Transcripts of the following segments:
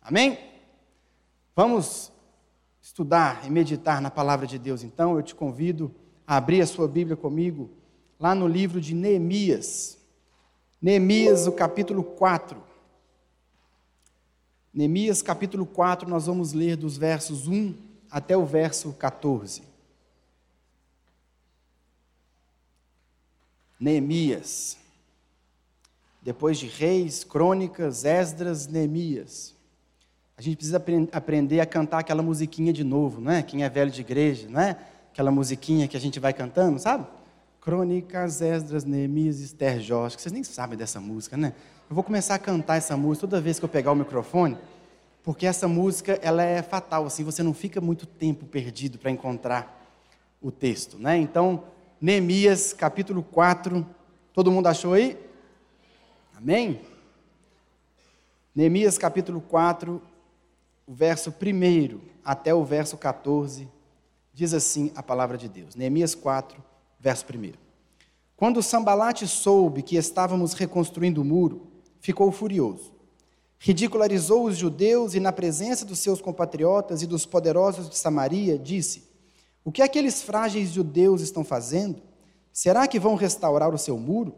Amém? Vamos estudar e meditar na palavra de Deus, então eu te convido a abrir a sua Bíblia comigo lá no livro de Neemias. Neemias, o capítulo 4. Neemias, capítulo 4, nós vamos ler dos versos 1 até o verso 14. Neemias. Depois de Reis, Crônicas, Esdras, Neemias. A gente precisa aprender a cantar aquela musiquinha de novo, não é? Quem é velho de igreja, não é? Aquela musiquinha que a gente vai cantando, sabe? Crônicas, Esdras, Neemias, Esther. Acho que vocês nem sabem dessa música, né? Eu vou começar a cantar essa música toda vez que eu pegar o microfone, porque essa música ela é fatal, assim, você não fica muito tempo perdido para encontrar o texto, né? Então, Neemias, capítulo 4, todo mundo achou aí? Amém? Neemias, capítulo 4, o verso 1 até o verso 14, diz assim a palavra de Deus. Neemias 4, verso 1. Quando Sambalate soube que estávamos reconstruindo o muro, ficou furioso. Ridicularizou os judeus e, na presença dos seus compatriotas e dos poderosos de Samaria, disse: O que aqueles frágeis judeus estão fazendo? Será que vão restaurar o seu muro?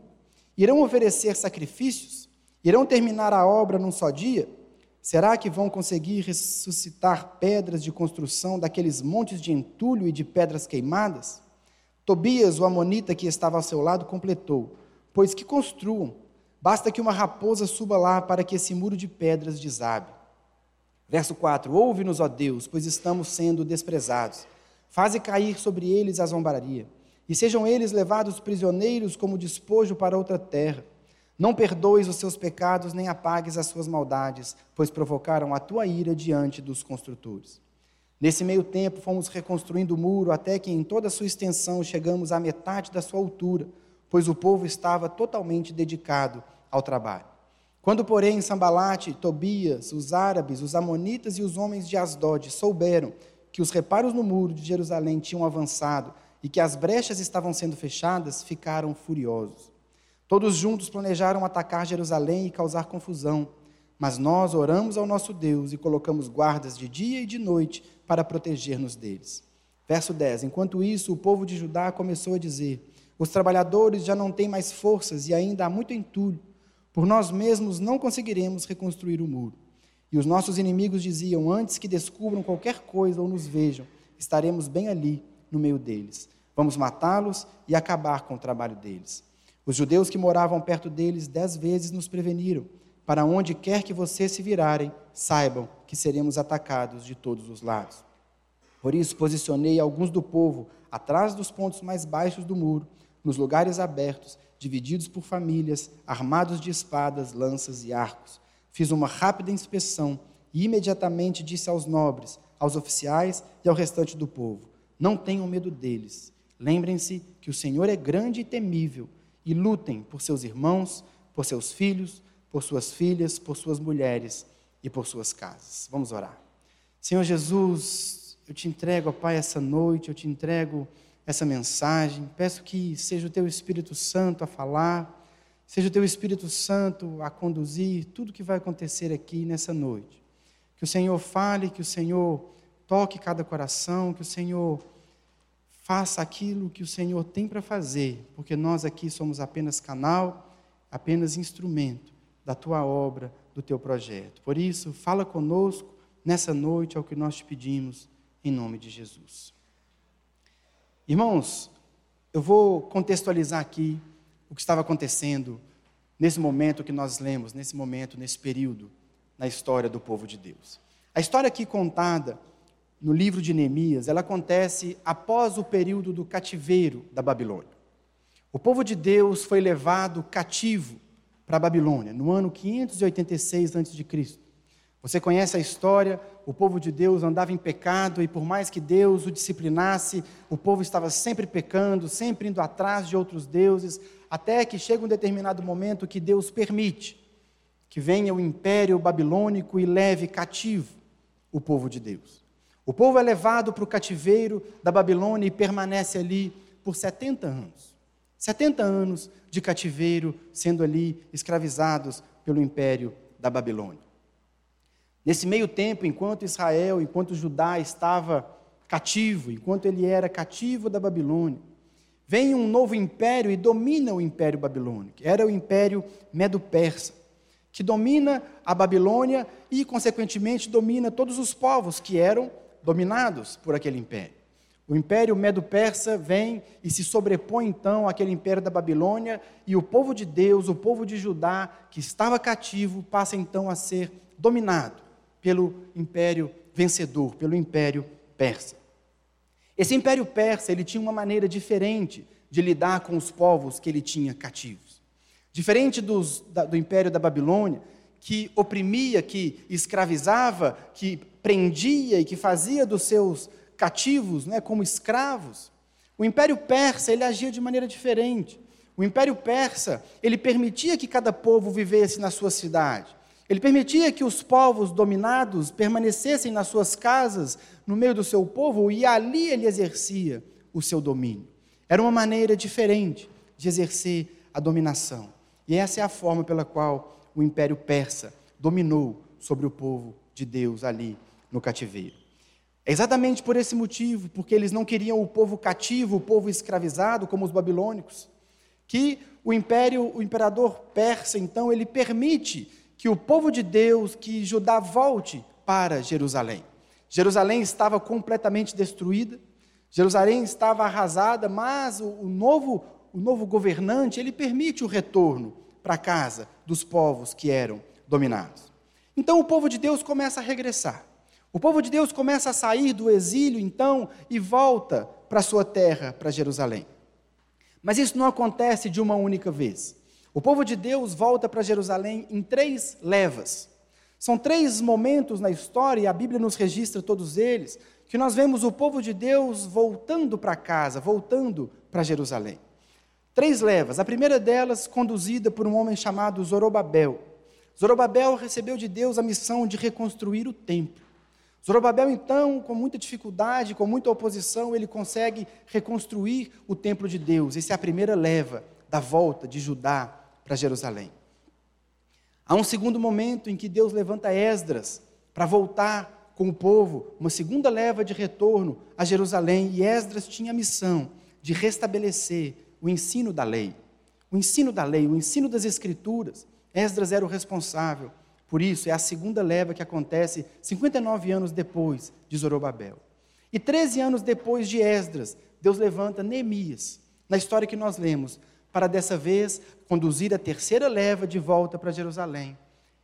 Irão oferecer sacrifícios? Irão terminar a obra num só dia? Será que vão conseguir ressuscitar pedras de construção daqueles montes de entulho e de pedras queimadas? Tobias, o amonita que estava ao seu lado, completou: Pois que construam, basta que uma raposa suba lá para que esse muro de pedras desabe. Verso 4: Ouve-nos, ó Deus, pois estamos sendo desprezados. Faze cair sobre eles a zombaria, e sejam eles levados prisioneiros como despojo para outra terra. Não perdoes os seus pecados, nem apagues as suas maldades, pois provocaram a tua ira diante dos construtores. Nesse meio tempo, fomos reconstruindo o muro até que, em toda a sua extensão, chegamos à metade da sua altura, pois o povo estava totalmente dedicado ao trabalho. Quando, porém, Sambalate, Tobias, os árabes, os amonitas e os homens de Asdod souberam que os reparos no muro de Jerusalém tinham avançado e que as brechas estavam sendo fechadas, ficaram furiosos. Todos juntos planejaram atacar Jerusalém e causar confusão, mas nós oramos ao nosso Deus e colocamos guardas de dia e de noite para proteger-nos deles. Verso 10: Enquanto isso, o povo de Judá começou a dizer: Os trabalhadores já não têm mais forças e ainda há muito entulho. Por nós mesmos não conseguiremos reconstruir o muro. E os nossos inimigos diziam: Antes que descubram qualquer coisa ou nos vejam, estaremos bem ali, no meio deles. Vamos matá-los e acabar com o trabalho deles. Os judeus que moravam perto deles dez vezes nos preveniram: para onde quer que vocês se virarem, saibam que seremos atacados de todos os lados. Por isso, posicionei alguns do povo atrás dos pontos mais baixos do muro, nos lugares abertos, divididos por famílias, armados de espadas, lanças e arcos. Fiz uma rápida inspeção e imediatamente disse aos nobres, aos oficiais e ao restante do povo: Não tenham medo deles. Lembrem-se que o Senhor é grande e temível e lutem por seus irmãos, por seus filhos, por suas filhas, por suas mulheres e por suas casas. Vamos orar. Senhor Jesus, eu te entrego, ó Pai, essa noite, eu te entrego essa mensagem. Peço que seja o teu Espírito Santo a falar, seja o teu Espírito Santo a conduzir tudo que vai acontecer aqui nessa noite. Que o Senhor fale, que o Senhor toque cada coração, que o Senhor faça aquilo que o Senhor tem para fazer, porque nós aqui somos apenas canal, apenas instrumento da tua obra, do teu projeto. Por isso, fala conosco nessa noite, é o que nós te pedimos, em nome de Jesus. Irmãos, eu vou contextualizar aqui o que estava acontecendo nesse momento que nós lemos, nesse momento, nesse período, na história do povo de Deus. A história aqui contada no livro de Neemias, ela acontece após o período do cativeiro da Babilônia. O povo de Deus foi levado cativo para a Babilônia no ano 586 a.C. Você conhece a história? O povo de Deus andava em pecado e por mais que Deus o disciplinasse, o povo estava sempre pecando, sempre indo atrás de outros deuses, até que chega um determinado momento que Deus permite que venha o império babilônico e leve cativo o povo de Deus. O povo é levado para o cativeiro da Babilônia e permanece ali por 70 anos. 70 anos de cativeiro, sendo ali escravizados pelo império da Babilônia. Nesse meio tempo, enquanto Israel, enquanto Judá estava cativo, enquanto ele era cativo da Babilônia, vem um novo império e domina o império babilônico. Era o império medo-persa, que domina a Babilônia e, consequentemente, domina todos os povos que eram dominados por aquele império. O império medo-persa vem e se sobrepõe então àquele império da Babilônia, e o povo de Deus, o povo de Judá, que estava cativo, passa então a ser dominado pelo império vencedor, pelo império persa. Esse império persa, ele tinha uma maneira diferente de lidar com os povos que ele tinha cativos. Diferente dos, da, do império da Babilônia, que oprimia, que escravizava, que prendia e que fazia dos seus cativos, né, como escravos. O Império Persa, ele agia de maneira diferente. O Império Persa, ele permitia que cada povo vivesse na sua cidade. Ele permitia que os povos dominados permanecessem nas suas casas, no meio do seu povo, e ali ele exercia o seu domínio. Era uma maneira diferente de exercer a dominação. E essa é a forma pela qual o Império Persa dominou sobre o povo de Deus ali no cativeiro. É exatamente por esse motivo, porque eles não queriam o povo cativo, o povo escravizado, como os babilônicos, que o império, o imperador persa, então, ele permite que o povo de Deus, que Judá volte para Jerusalém. Jerusalém estava completamente destruída, Jerusalém estava arrasada, mas o, novo, o novo governante, ele permite o retorno para casa dos povos que eram dominados. Então o povo de Deus começa a regressar. O povo de Deus começa a sair do exílio, então, e volta para sua terra, para Jerusalém. Mas isso não acontece de uma única vez. O povo de Deus volta para Jerusalém em três levas. São três momentos na história, e a Bíblia nos registra todos eles, que nós vemos o povo de Deus voltando para casa, voltando para Jerusalém. Três levas. A primeira delas, conduzida por um homem chamado Zorobabel. Zorobabel recebeu de Deus a missão de reconstruir o templo. Zorobabel, então, com muita dificuldade, com muita oposição, ele consegue reconstruir o templo de Deus. Essa é a primeira leva da volta de Judá para Jerusalém. Há um segundo momento em que Deus levanta Esdras para voltar com o povo, uma segunda leva de retorno a Jerusalém, e Esdras tinha a missão de restabelecer o ensino da lei. O ensino da lei, o ensino das Escrituras. Esdras era o responsável por isso, é a segunda leva que acontece 59 anos depois de Zorobabel. E 13 anos depois de Esdras, Deus levanta Neemias, na história que nós lemos, para dessa vez conduzir a terceira leva de volta para Jerusalém.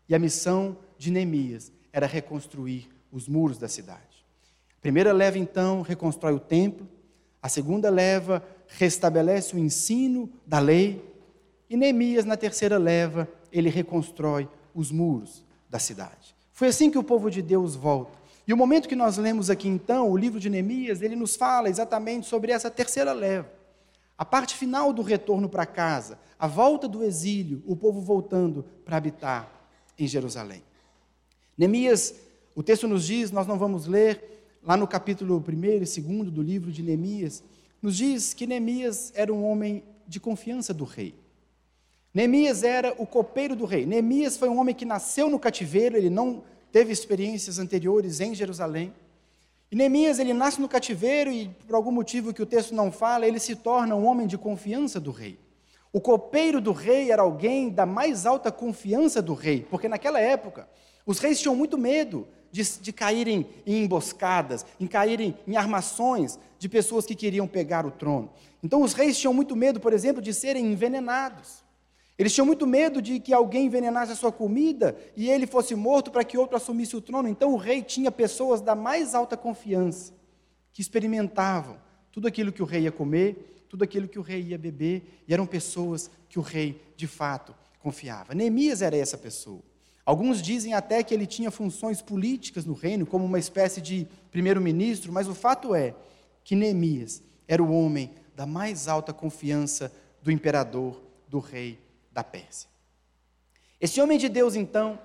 E a missão de Neemias era reconstruir os muros da cidade. A primeira leva, então, reconstrói o templo. A segunda leva restabelece o ensino da lei. E Neemias, na terceira leva, ele reconstrói os muros da cidade. Foi assim que o povo de Deus volta. E o momento que nós lemos aqui então, o livro de Neemias, ele nos fala exatamente sobre essa terceira leva. A parte final do retorno para casa, a volta do exílio, o povo voltando para habitar em Jerusalém. Neemias, o texto nos diz, nós não vamos ler, lá no capítulo 1 e 2 do livro de Neemias, nos diz que Neemias era um homem de confiança do rei. Neemias era o copeiro do rei. Neemias foi um homem que nasceu no cativeiro, ele não teve experiências anteriores em Jerusalém. E Neemias, ele nasce no cativeiro e, por algum motivo que o texto não fala, ele se torna um homem de confiança do rei. O copeiro do rei era alguém da mais alta confiança do rei, porque naquela época os reis tinham muito medo de, de caírem em emboscadas, em caírem em armações de pessoas que queriam pegar o trono. Então os reis tinham muito medo, por exemplo, de serem envenenados. Eles tinham muito medo de que alguém envenenasse a sua comida e ele fosse morto para que outro assumisse o trono. Então o rei tinha pessoas da mais alta confiança que experimentavam tudo aquilo que o rei ia comer, tudo aquilo que o rei ia beber, e eram pessoas que o rei de fato confiava. Neemias era essa pessoa. Alguns dizem até que ele tinha funções políticas no reino, como uma espécie de primeiro-ministro, mas o fato é que Neemias era o homem da mais alta confiança do imperador, do rei da Pérsia. Esse homem de Deus, então,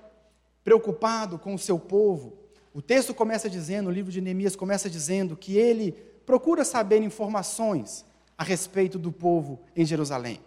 preocupado com o seu povo, o texto começa dizendo, o livro de Neemias começa dizendo que ele procura saber informações a respeito do povo em Jerusalém.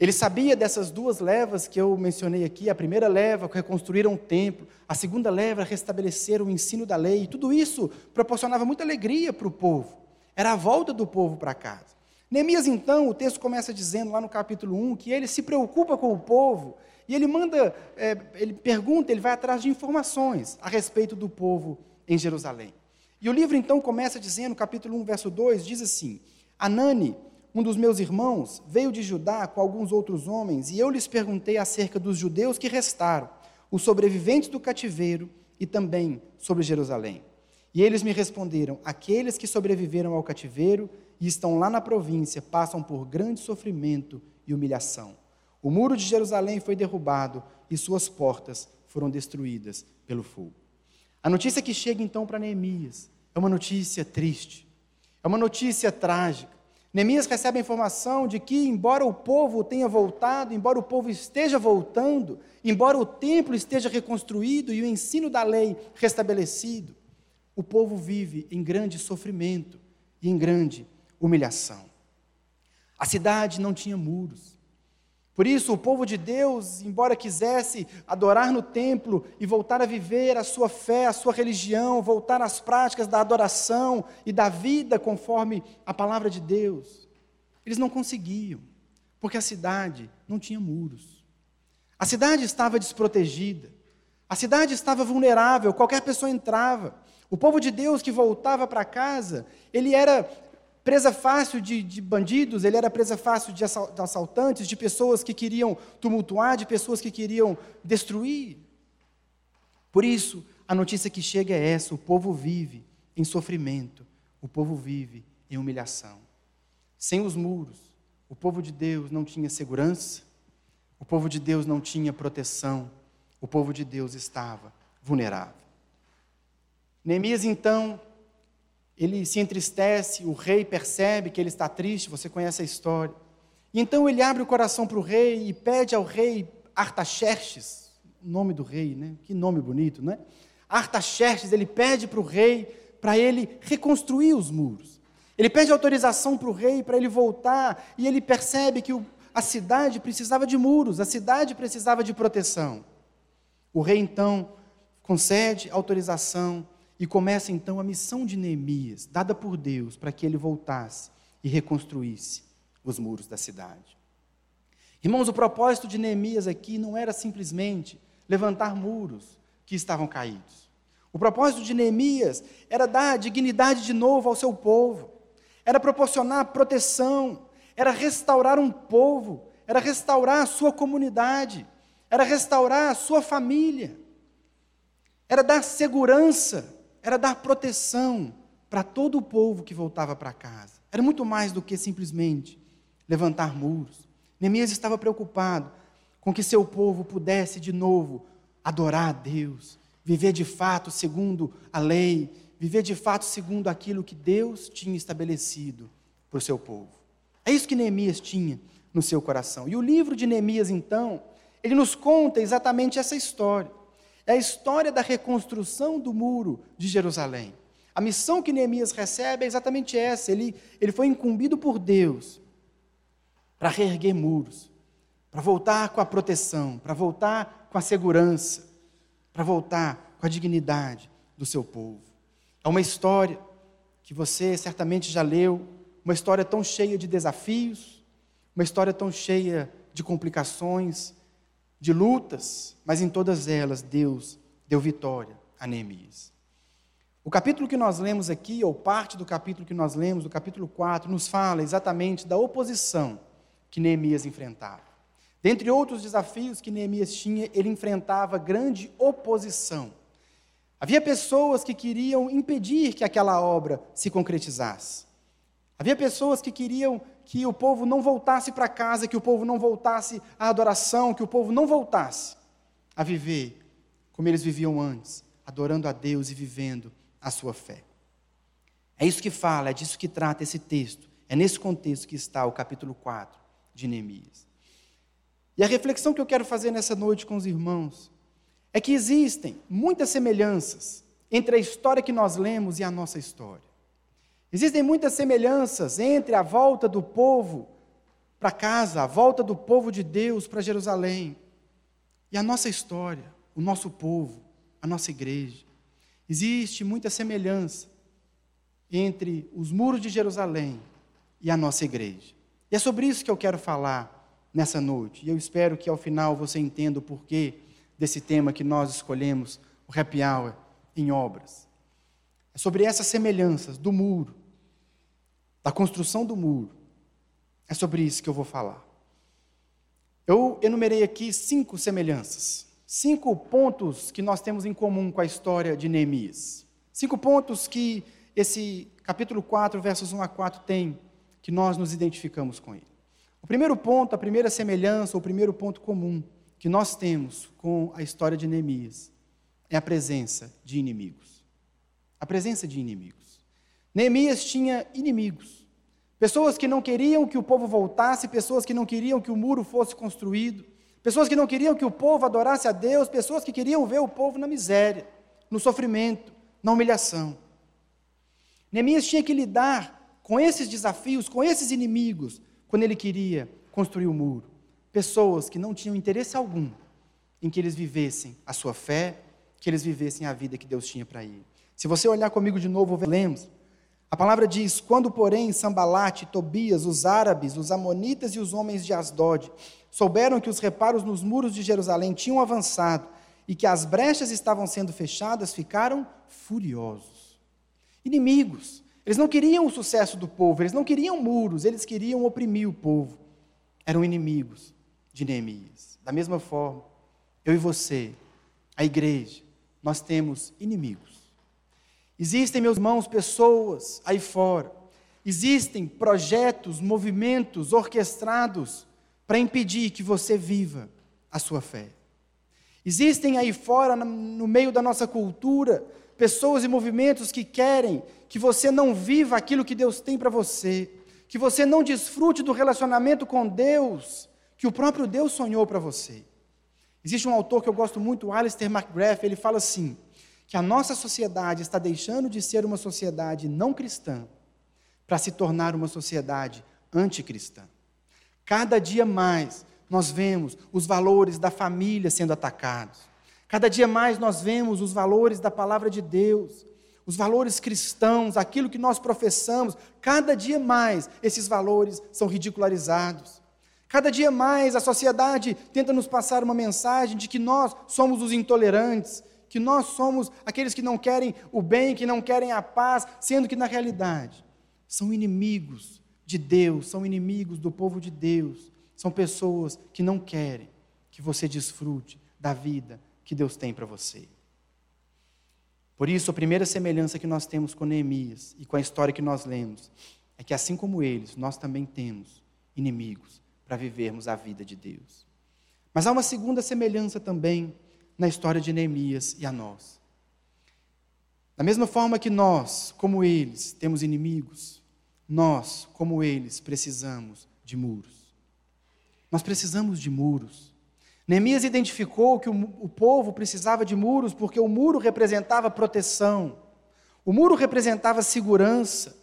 Ele sabia dessas duas levas que eu mencionei aqui. A primeira leva, reconstruíram o templo. A segunda leva, restabeleceram o ensino da lei. E tudo isso proporcionava muita alegria para o povo. Era a volta do povo para casa. Neemias, então, o texto começa dizendo lá no capítulo 1 que ele se preocupa com o povo e ele manda, é, ele pergunta, ele vai atrás de informações a respeito do povo em Jerusalém. E o livro então começa dizendo, capítulo 1, verso 2, diz assim: Anani, um dos meus irmãos, veio de Judá com alguns outros homens, e eu lhes perguntei acerca dos judeus que restaram, os sobreviventes do cativeiro e também sobre Jerusalém. E eles me responderam: aqueles que sobreviveram ao cativeiro e estão lá na província passam por grande sofrimento e humilhação. O muro de Jerusalém foi derrubado e suas portas foram destruídas pelo fogo. A notícia que chega então para Neemias é uma notícia triste, é uma notícia trágica. Neemias recebe a informação de que, embora o povo tenha voltado, embora o povo esteja voltando, embora o templo esteja reconstruído e o ensino da lei restabelecido, o povo vive em grande sofrimento e em grande humilhação. A cidade não tinha muros. Por isso, o povo de Deus, embora quisesse adorar no templo e voltar a viver a sua fé, a sua religião, voltar às práticas da adoração e da vida conforme a palavra de Deus, eles não conseguiam, porque a cidade não tinha muros. A cidade estava desprotegida, a cidade estava vulnerável, qualquer pessoa entrava. O povo de Deus que voltava para casa, ele era presa fácil de, de, bandidos, ele era presa fácil de assaltantes, de pessoas que queriam tumultuar, de pessoas que queriam destruir. Por isso, a notícia que chega é essa: o povo vive em sofrimento, o povo vive em humilhação. Sem os muros, o povo de Deus não tinha segurança, o povo de Deus não tinha proteção, o povo de Deus estava vulnerável. Neemias, então, ele se entristece, o rei percebe que ele está triste, você conhece a história. E então ele abre o coração para o rei e pede ao rei Artaxerxes, nome do rei, né? Que nome bonito, né? Artaxerxes, ele pede para o rei para ele reconstruir os muros. Ele pede autorização para o rei para ele voltar e ele percebe que o, a cidade precisava de muros, a cidade precisava de proteção. O rei então concede autorização e começa então a missão de Neemias, dada por Deus para que ele voltasse e reconstruísse os muros da cidade. Irmãos, o propósito de Neemias aqui não era simplesmente levantar muros que estavam caídos. O propósito de Neemias era dar dignidade de novo ao seu povo, era proporcionar proteção, era restaurar um povo, era restaurar a sua comunidade, era restaurar a sua família, era dar segurança era dar proteção para todo o povo que voltava para casa. Era muito mais do que simplesmente levantar muros. Neemias estava preocupado com que seu povo pudesse de novo adorar a Deus, viver de fato segundo a lei, viver de fato segundo aquilo que Deus tinha estabelecido para o seu povo. É isso que Neemias tinha no seu coração. E o livro de Neemias, então, ele nos conta exatamente essa história. É a história da reconstrução do muro de Jerusalém. A missão que Neemias recebe é exatamente essa. Ele, ele foi incumbido por Deus para reerguer muros, para voltar com a proteção, para voltar com a segurança, para voltar com a dignidade do seu povo. É uma história que você certamente já leu, uma história tão cheia de desafios, uma história tão cheia de complicações, de lutas, mas em todas elas Deus deu vitória a Neemias. O capítulo que nós lemos aqui, ou parte do capítulo que nós lemos, do capítulo 4, nos fala exatamente da oposição que Neemias enfrentava. Dentre outros desafios que Neemias tinha, ele enfrentava grande oposição. Havia pessoas que queriam impedir que aquela obra se concretizasse. Havia pessoas que queriam que o povo não voltasse para casa, que o povo não voltasse à adoração, que o povo não voltasse a viver como eles viviam antes, adorando a Deus e vivendo a sua fé. É isso que fala, é disso que trata esse texto. É nesse contexto que está o capítulo 4 de Neemias. E a reflexão que eu quero fazer nessa noite com os irmãos é que existem muitas semelhanças entre a história que nós lemos e a nossa história. Existem muitas semelhanças entre a volta do povo para casa, a volta do povo de Deus para Jerusalém. E a nossa história, o nosso povo, a nossa igreja, existe muita semelhança entre os muros de Jerusalém e a nossa igreja. E é sobre isso que eu quero falar nessa noite. E eu espero que ao final você entenda o porquê desse tema que nós escolhemos, o happy hour em obras. É sobre essas semelhanças do muro, da construção do muro é sobre isso que eu vou falar. Eu enumerei aqui cinco semelhanças, cinco pontos que nós temos em comum com a história de Neemias. Cinco pontos que esse capítulo 4, versos 1 a 4 tem, que nós nos identificamos com ele. O primeiro ponto, a primeira semelhança, o primeiro ponto comum que nós temos com a história de Neemias é a presença de inimigos. A presença de inimigos. Neemias tinha inimigos. Pessoas que não queriam que o povo voltasse, pessoas que não queriam que o muro fosse construído, pessoas que não queriam que o povo adorasse a Deus, pessoas que queriam ver o povo na miséria, no sofrimento, na humilhação. Neemias tinha que lidar com esses desafios, com esses inimigos, quando ele queria construir o muro. Pessoas que não tinham interesse algum em que eles vivessem a sua fé, que eles vivessem a vida que Deus tinha para ele. Se você olhar comigo de novo, lemos a palavra diz: Quando, porém, Sambalate, Tobias, os árabes, os amonitas e os homens de Asdod souberam que os reparos nos muros de Jerusalém tinham avançado e que as brechas estavam sendo fechadas, ficaram furiosos. Inimigos. Eles não queriam o sucesso do povo, eles não queriam muros, eles queriam oprimir o povo. Eram inimigos de Neemias. Da mesma forma, eu e você, a igreja, nós temos inimigos. Existem, meus irmãos, pessoas aí fora. Existem projetos, movimentos orquestrados para impedir que você viva a sua fé. Existem aí fora, no meio da nossa cultura, pessoas e movimentos que querem que você não viva aquilo que Deus tem para você, que você não desfrute do relacionamento com Deus que o próprio Deus sonhou para você. Existe um autor que eu gosto muito, Alistair McGrath, ele fala assim: que a nossa sociedade está deixando de ser uma sociedade não cristã para se tornar uma sociedade anticristã. Cada dia mais nós vemos os valores da família sendo atacados. Cada dia mais nós vemos os valores da palavra de Deus, os valores cristãos, aquilo que nós professamos. Cada dia mais esses valores são ridicularizados. Cada dia mais a sociedade tenta nos passar uma mensagem de que nós somos os intolerantes, que nós somos aqueles que não querem o bem, que não querem a paz, sendo que na realidade são inimigos de Deus, são inimigos do povo de Deus, são pessoas que não querem que você desfrute da vida que Deus tem para você. Por isso, a primeira semelhança que nós temos com Neemias e com a história que nós lemos é que, assim como eles, nós também temos inimigos para vivermos a vida de Deus. Mas há uma segunda semelhança também na história de Neemias e a nós. Da mesma forma que nós, como eles, temos inimigos, nós, como eles, precisamos de muros. Nós precisamos de muros. Neemias identificou que o, o povo precisava de muros porque o muro representava proteção, o muro representava segurança,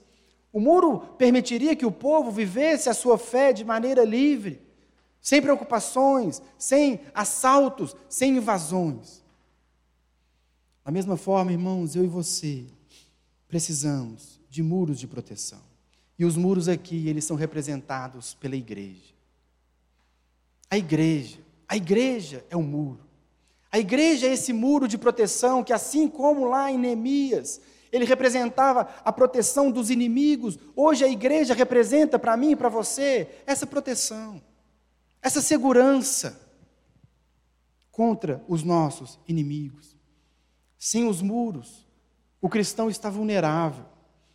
o muro permitiria que o povo vivesse a sua fé de maneira livre sem preocupações, sem assaltos, sem invasões. Da mesma forma, irmãos, eu e você precisamos de muros de proteção. E os muros aqui, eles são representados pela igreja. A igreja, a igreja é um muro. A igreja é esse muro de proteção que, assim como lá em Neemias, ele representava a proteção dos inimigos, hoje a igreja representa para mim e para você essa proteção essa segurança contra os nossos inimigos. Sem os muros, o cristão está vulnerável.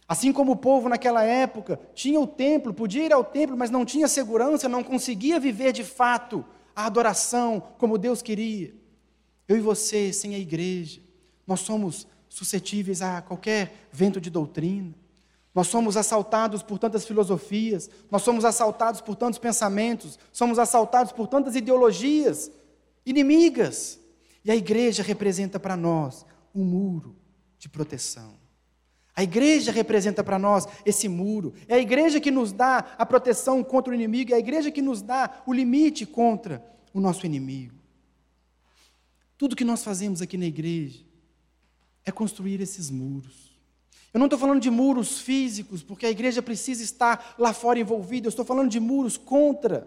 Assim como o povo naquela época tinha o templo, podia ir ao templo, mas não tinha segurança, não conseguia viver de fato a adoração como Deus queria. Eu e você, sem a igreja, nós somos suscetíveis a qualquer vento de doutrina. Nós somos assaltados por tantas filosofias, nós somos assaltados por tantos pensamentos, somos assaltados por tantas ideologias inimigas. E a igreja representa para nós um muro de proteção. A igreja representa para nós esse muro. É a igreja que nos dá a proteção contra o inimigo, é a igreja que nos dá o limite contra o nosso inimigo. Tudo que nós fazemos aqui na igreja é construir esses muros. Eu não estou falando de muros físicos, porque a igreja precisa estar lá fora envolvida. Eu estou falando de muros contra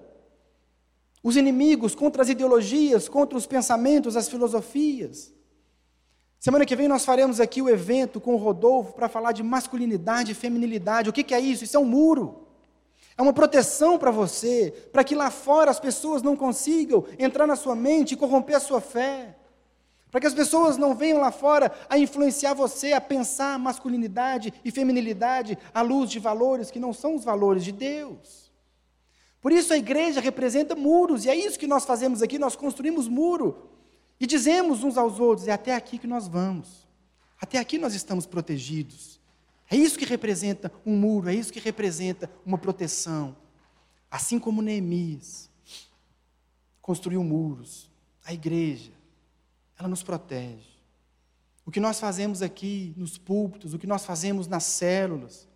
os inimigos, contra as ideologias, contra os pensamentos, as filosofias. Semana que vem nós faremos aqui o evento com o Rodolfo para falar de masculinidade e feminilidade. O que, que é isso? Isso é um muro. É uma proteção para você, para que lá fora as pessoas não consigam entrar na sua mente e corromper a sua fé. Para que as pessoas não venham lá fora a influenciar você a pensar masculinidade e feminilidade à luz de valores que não são os valores de Deus. Por isso a igreja representa muros, e é isso que nós fazemos aqui, nós construímos muro e dizemos uns aos outros: é até aqui que nós vamos, até aqui nós estamos protegidos. É isso que representa um muro, é isso que representa uma proteção. Assim como Neemias construiu muros, a igreja, ela nos protege. O que nós fazemos aqui nos púlpitos, o que nós fazemos nas células,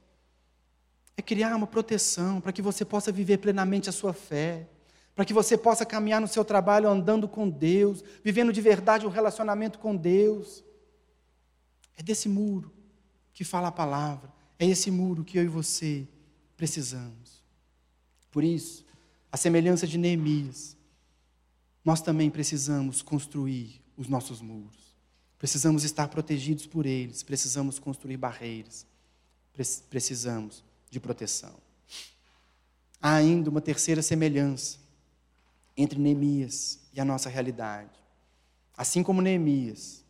é criar uma proteção para que você possa viver plenamente a sua fé para que você possa caminhar no seu trabalho andando com Deus, vivendo de verdade um relacionamento com Deus. É desse muro que fala a palavra, é esse muro que eu e você precisamos. Por isso, a semelhança de Neemias, nós também precisamos construir os nossos muros. Precisamos estar protegidos por eles, precisamos construir barreiras, precisamos de proteção. Há ainda uma terceira semelhança entre Neemias e a nossa realidade. Assim como Neemias,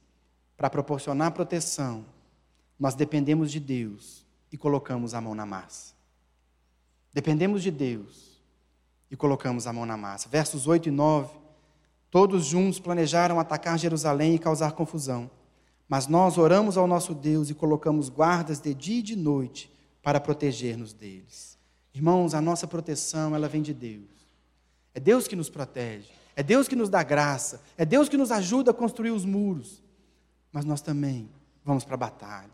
para proporcionar proteção, nós dependemos de Deus e colocamos a mão na massa. Dependemos de Deus e colocamos a mão na massa. Versos 8 e 9. Todos juntos planejaram atacar Jerusalém e causar confusão. Mas nós oramos ao nosso Deus e colocamos guardas de dia e de noite para proteger-nos deles. Irmãos, a nossa proteção, ela vem de Deus. É Deus que nos protege, é Deus que nos dá graça, é Deus que nos ajuda a construir os muros. Mas nós também vamos para a batalha.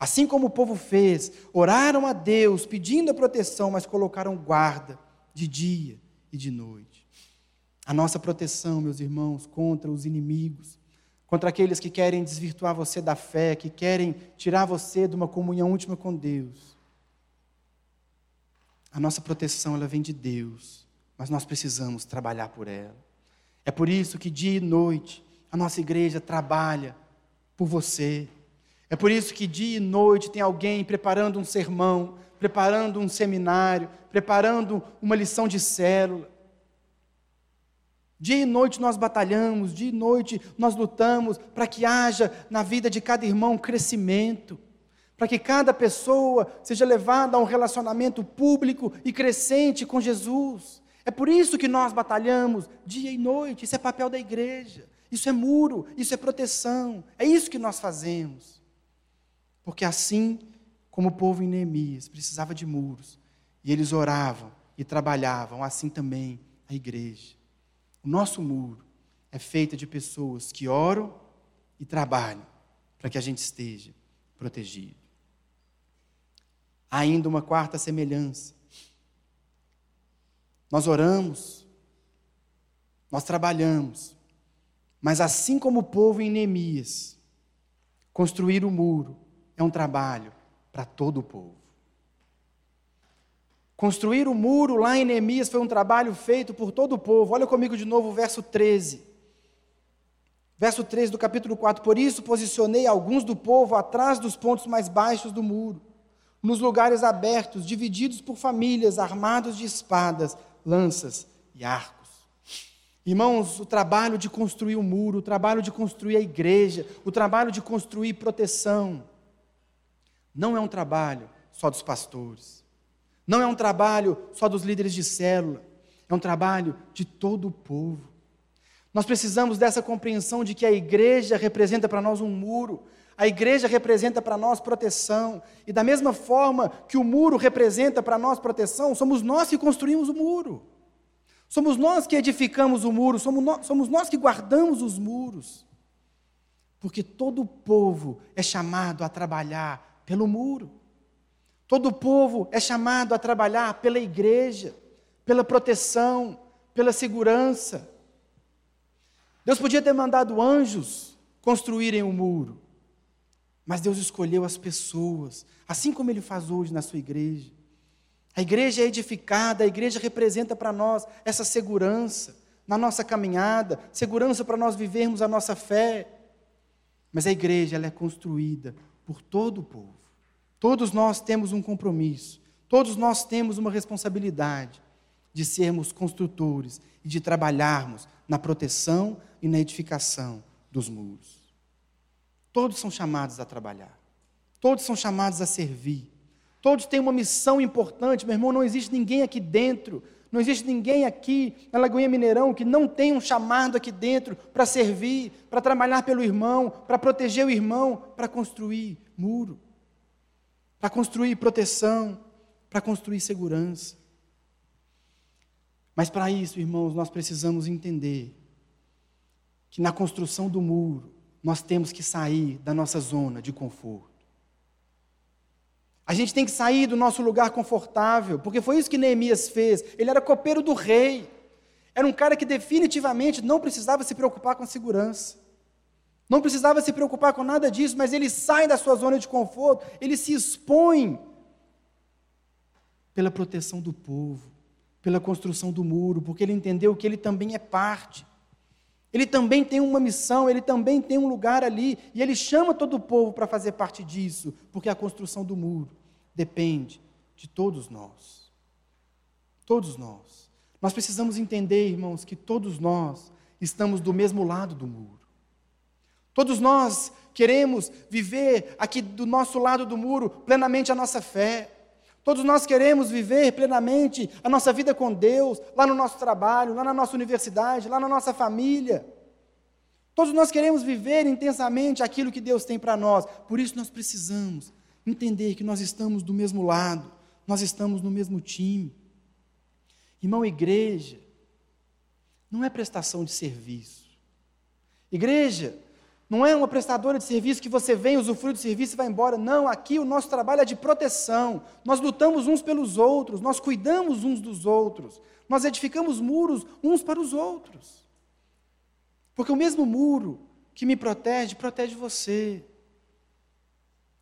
Assim como o povo fez, oraram a Deus pedindo a proteção, mas colocaram guarda de dia e de noite. A nossa proteção, meus irmãos, contra os inimigos, contra aqueles que querem desvirtuar você da fé, que querem tirar você de uma comunhão íntima com Deus. A nossa proteção ela vem de Deus mas nós precisamos trabalhar por ela. É por isso que dia e noite a nossa igreja trabalha por você. É por isso que dia e noite tem alguém preparando um sermão, preparando um seminário, preparando uma lição de célula. Dia e noite nós batalhamos, dia e noite nós lutamos para que haja na vida de cada irmão crescimento, para que cada pessoa seja levada a um relacionamento público e crescente com Jesus. É por isso que nós batalhamos dia e noite. Isso é papel da igreja. Isso é muro, isso é proteção. É isso que nós fazemos. Porque assim como o povo em Neemias precisava de muros, e eles oravam e trabalhavam, assim também a igreja. Nosso muro é feito de pessoas que oram e trabalham para que a gente esteja protegido. Há ainda uma quarta semelhança nós oramos, nós trabalhamos, mas assim como o povo em Neemias, construir o muro é um trabalho para todo o povo. Construir o muro lá em Neemias foi um trabalho feito por todo o povo. Olha comigo de novo o verso 13. Verso 13 do capítulo 4: Por isso posicionei alguns do povo atrás dos pontos mais baixos do muro, nos lugares abertos, divididos por famílias, armados de espadas, lanças e arcos. Irmãos, o trabalho de construir o muro, o trabalho de construir a igreja, o trabalho de construir proteção, não é um trabalho só dos pastores, não é um trabalho só dos líderes de célula, é um trabalho de todo o povo. Nós precisamos dessa compreensão de que a igreja representa para nós um muro, a igreja representa para nós proteção, e da mesma forma que o muro representa para nós proteção, somos nós que construímos o muro. Somos nós que edificamos o muro, somos nós, somos nós que guardamos os muros. Porque todo o povo é chamado a trabalhar pelo muro. Todo o povo é chamado a trabalhar pela igreja, pela proteção, pela segurança. Deus podia ter mandado anjos construírem o um muro, mas Deus escolheu as pessoas, assim como Ele faz hoje na sua igreja. A igreja é edificada, a igreja representa para nós essa segurança na nossa caminhada, segurança para nós vivermos a nossa fé. Mas a igreja ela é construída por todo o povo. Todos nós temos um compromisso, todos nós temos uma responsabilidade de sermos construtores e de trabalharmos na proteção e na edificação dos muros. Todos são chamados a trabalhar, todos são chamados a servir. Todos têm uma missão importante, meu irmão. Não existe ninguém aqui dentro, não existe ninguém aqui na Lagoinha Mineirão que não tenha um chamado aqui dentro para servir, para trabalhar pelo irmão, para proteger o irmão, para construir muro, para construir proteção, para construir segurança. Mas para isso, irmãos, nós precisamos entender que na construção do muro, nós temos que sair da nossa zona de conforto. A gente tem que sair do nosso lugar confortável, porque foi isso que Neemias fez. Ele era copeiro do rei. Era um cara que definitivamente não precisava se preocupar com a segurança. Não precisava se preocupar com nada disso, mas ele sai da sua zona de conforto, ele se expõe pela proteção do povo, pela construção do muro, porque ele entendeu que ele também é parte. Ele também tem uma missão, ele também tem um lugar ali, e ele chama todo o povo para fazer parte disso, porque a construção do muro depende de todos nós. Todos nós. Nós precisamos entender, irmãos, que todos nós estamos do mesmo lado do muro. Todos nós queremos viver aqui do nosso lado do muro plenamente a nossa fé. Todos nós queremos viver plenamente a nossa vida com Deus, lá no nosso trabalho, lá na nossa universidade, lá na nossa família. Todos nós queremos viver intensamente aquilo que Deus tem para nós. Por isso nós precisamos entender que nós estamos do mesmo lado, nós estamos no mesmo time. Irmão, igreja não é prestação de serviço. Igreja não é uma prestadora de serviço que você vem, usufrui do serviço e vai embora. Não, aqui o nosso trabalho é de proteção. Nós lutamos uns pelos outros, nós cuidamos uns dos outros, nós edificamos muros uns para os outros. Porque o mesmo muro que me protege, protege você.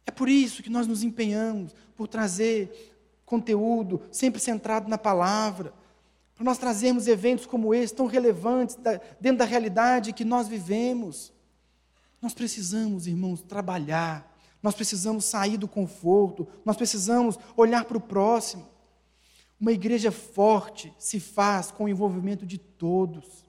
É por isso que nós nos empenhamos por trazer conteúdo sempre centrado na palavra, para nós trazermos eventos como esse, tão relevantes dentro da realidade que nós vivemos. Nós precisamos, irmãos, trabalhar, nós precisamos sair do conforto, nós precisamos olhar para o próximo. Uma igreja forte se faz com o envolvimento de todos.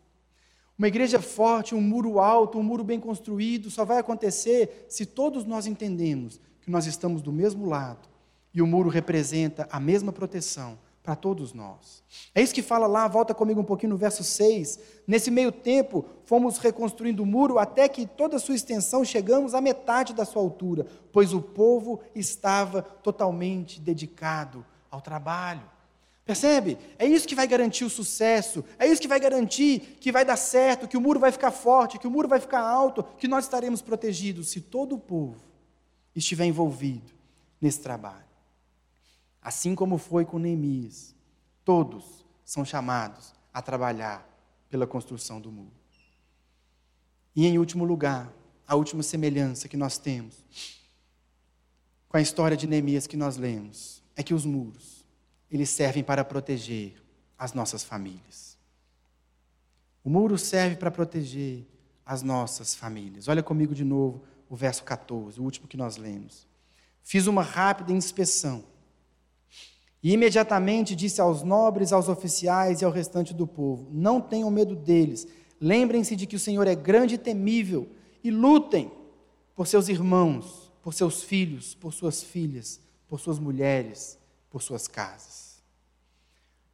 Uma igreja forte, um muro alto, um muro bem construído, só vai acontecer se todos nós entendemos que nós estamos do mesmo lado e o muro representa a mesma proteção para todos nós. É isso que fala lá, volta comigo um pouquinho no verso 6. Nesse meio tempo, fomos reconstruindo o muro até que toda a sua extensão chegamos à metade da sua altura, pois o povo estava totalmente dedicado ao trabalho. Percebe? É isso que vai garantir o sucesso, é isso que vai garantir que vai dar certo, que o muro vai ficar forte, que o muro vai ficar alto, que nós estaremos protegidos se todo o povo estiver envolvido nesse trabalho. Assim como foi com Neemias, todos são chamados a trabalhar pela construção do muro. E em último lugar, a última semelhança que nós temos com a história de Neemias que nós lemos é que os muros eles servem para proteger as nossas famílias. O muro serve para proteger as nossas famílias. Olha comigo de novo o verso 14, o último que nós lemos. Fiz uma rápida inspeção e imediatamente disse aos nobres, aos oficiais e ao restante do povo: Não tenham medo deles. Lembrem-se de que o Senhor é grande e temível e lutem por seus irmãos, por seus filhos, por suas filhas, por suas mulheres por suas casas.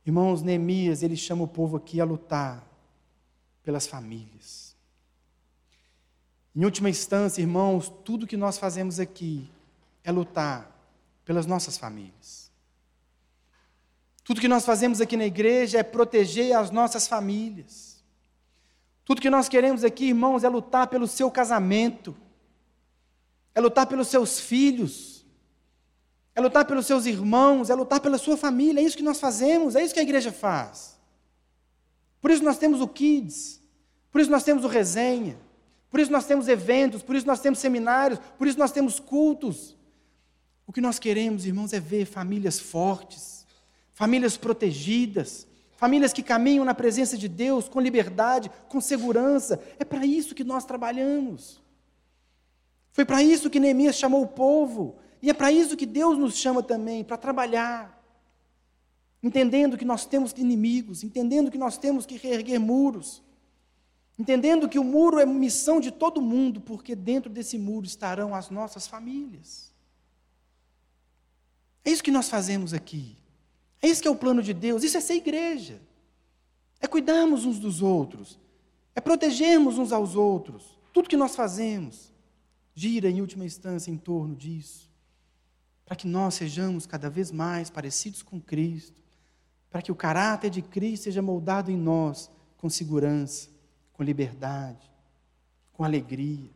Irmãos, Neemias, ele chama o povo aqui a lutar pelas famílias. Em última instância, irmãos, tudo que nós fazemos aqui é lutar pelas nossas famílias. Tudo que nós fazemos aqui na igreja é proteger as nossas famílias. Tudo que nós queremos aqui, irmãos, é lutar pelo seu casamento, é lutar pelos seus filhos, é lutar pelos seus irmãos, é lutar pela sua família. É isso que nós fazemos, é isso que a igreja faz. Por isso nós temos o Kids, por isso nós temos o Resenha, por isso nós temos eventos, por isso nós temos seminários, por isso nós temos cultos. O que nós queremos, irmãos, é ver famílias fortes, famílias protegidas, famílias que caminham na presença de Deus com liberdade, com segurança. É para isso que nós trabalhamos. Foi para isso que Neemias chamou o povo, e é para isso que Deus nos chama também, para trabalhar. Entendendo que nós temos inimigos, entendendo que nós temos que reerguer muros, entendendo que o muro é missão de todo mundo, porque dentro desse muro estarão as nossas famílias. É isso que nós fazemos aqui. É isso que é o plano de Deus. Isso é ser igreja. É cuidarmos uns dos outros. É protegermos uns aos outros. Tudo que nós fazemos gira, em última instância, em torno disso. Para que nós sejamos cada vez mais parecidos com Cristo. Para que o caráter de Cristo seja moldado em nós com segurança, com liberdade, com alegria.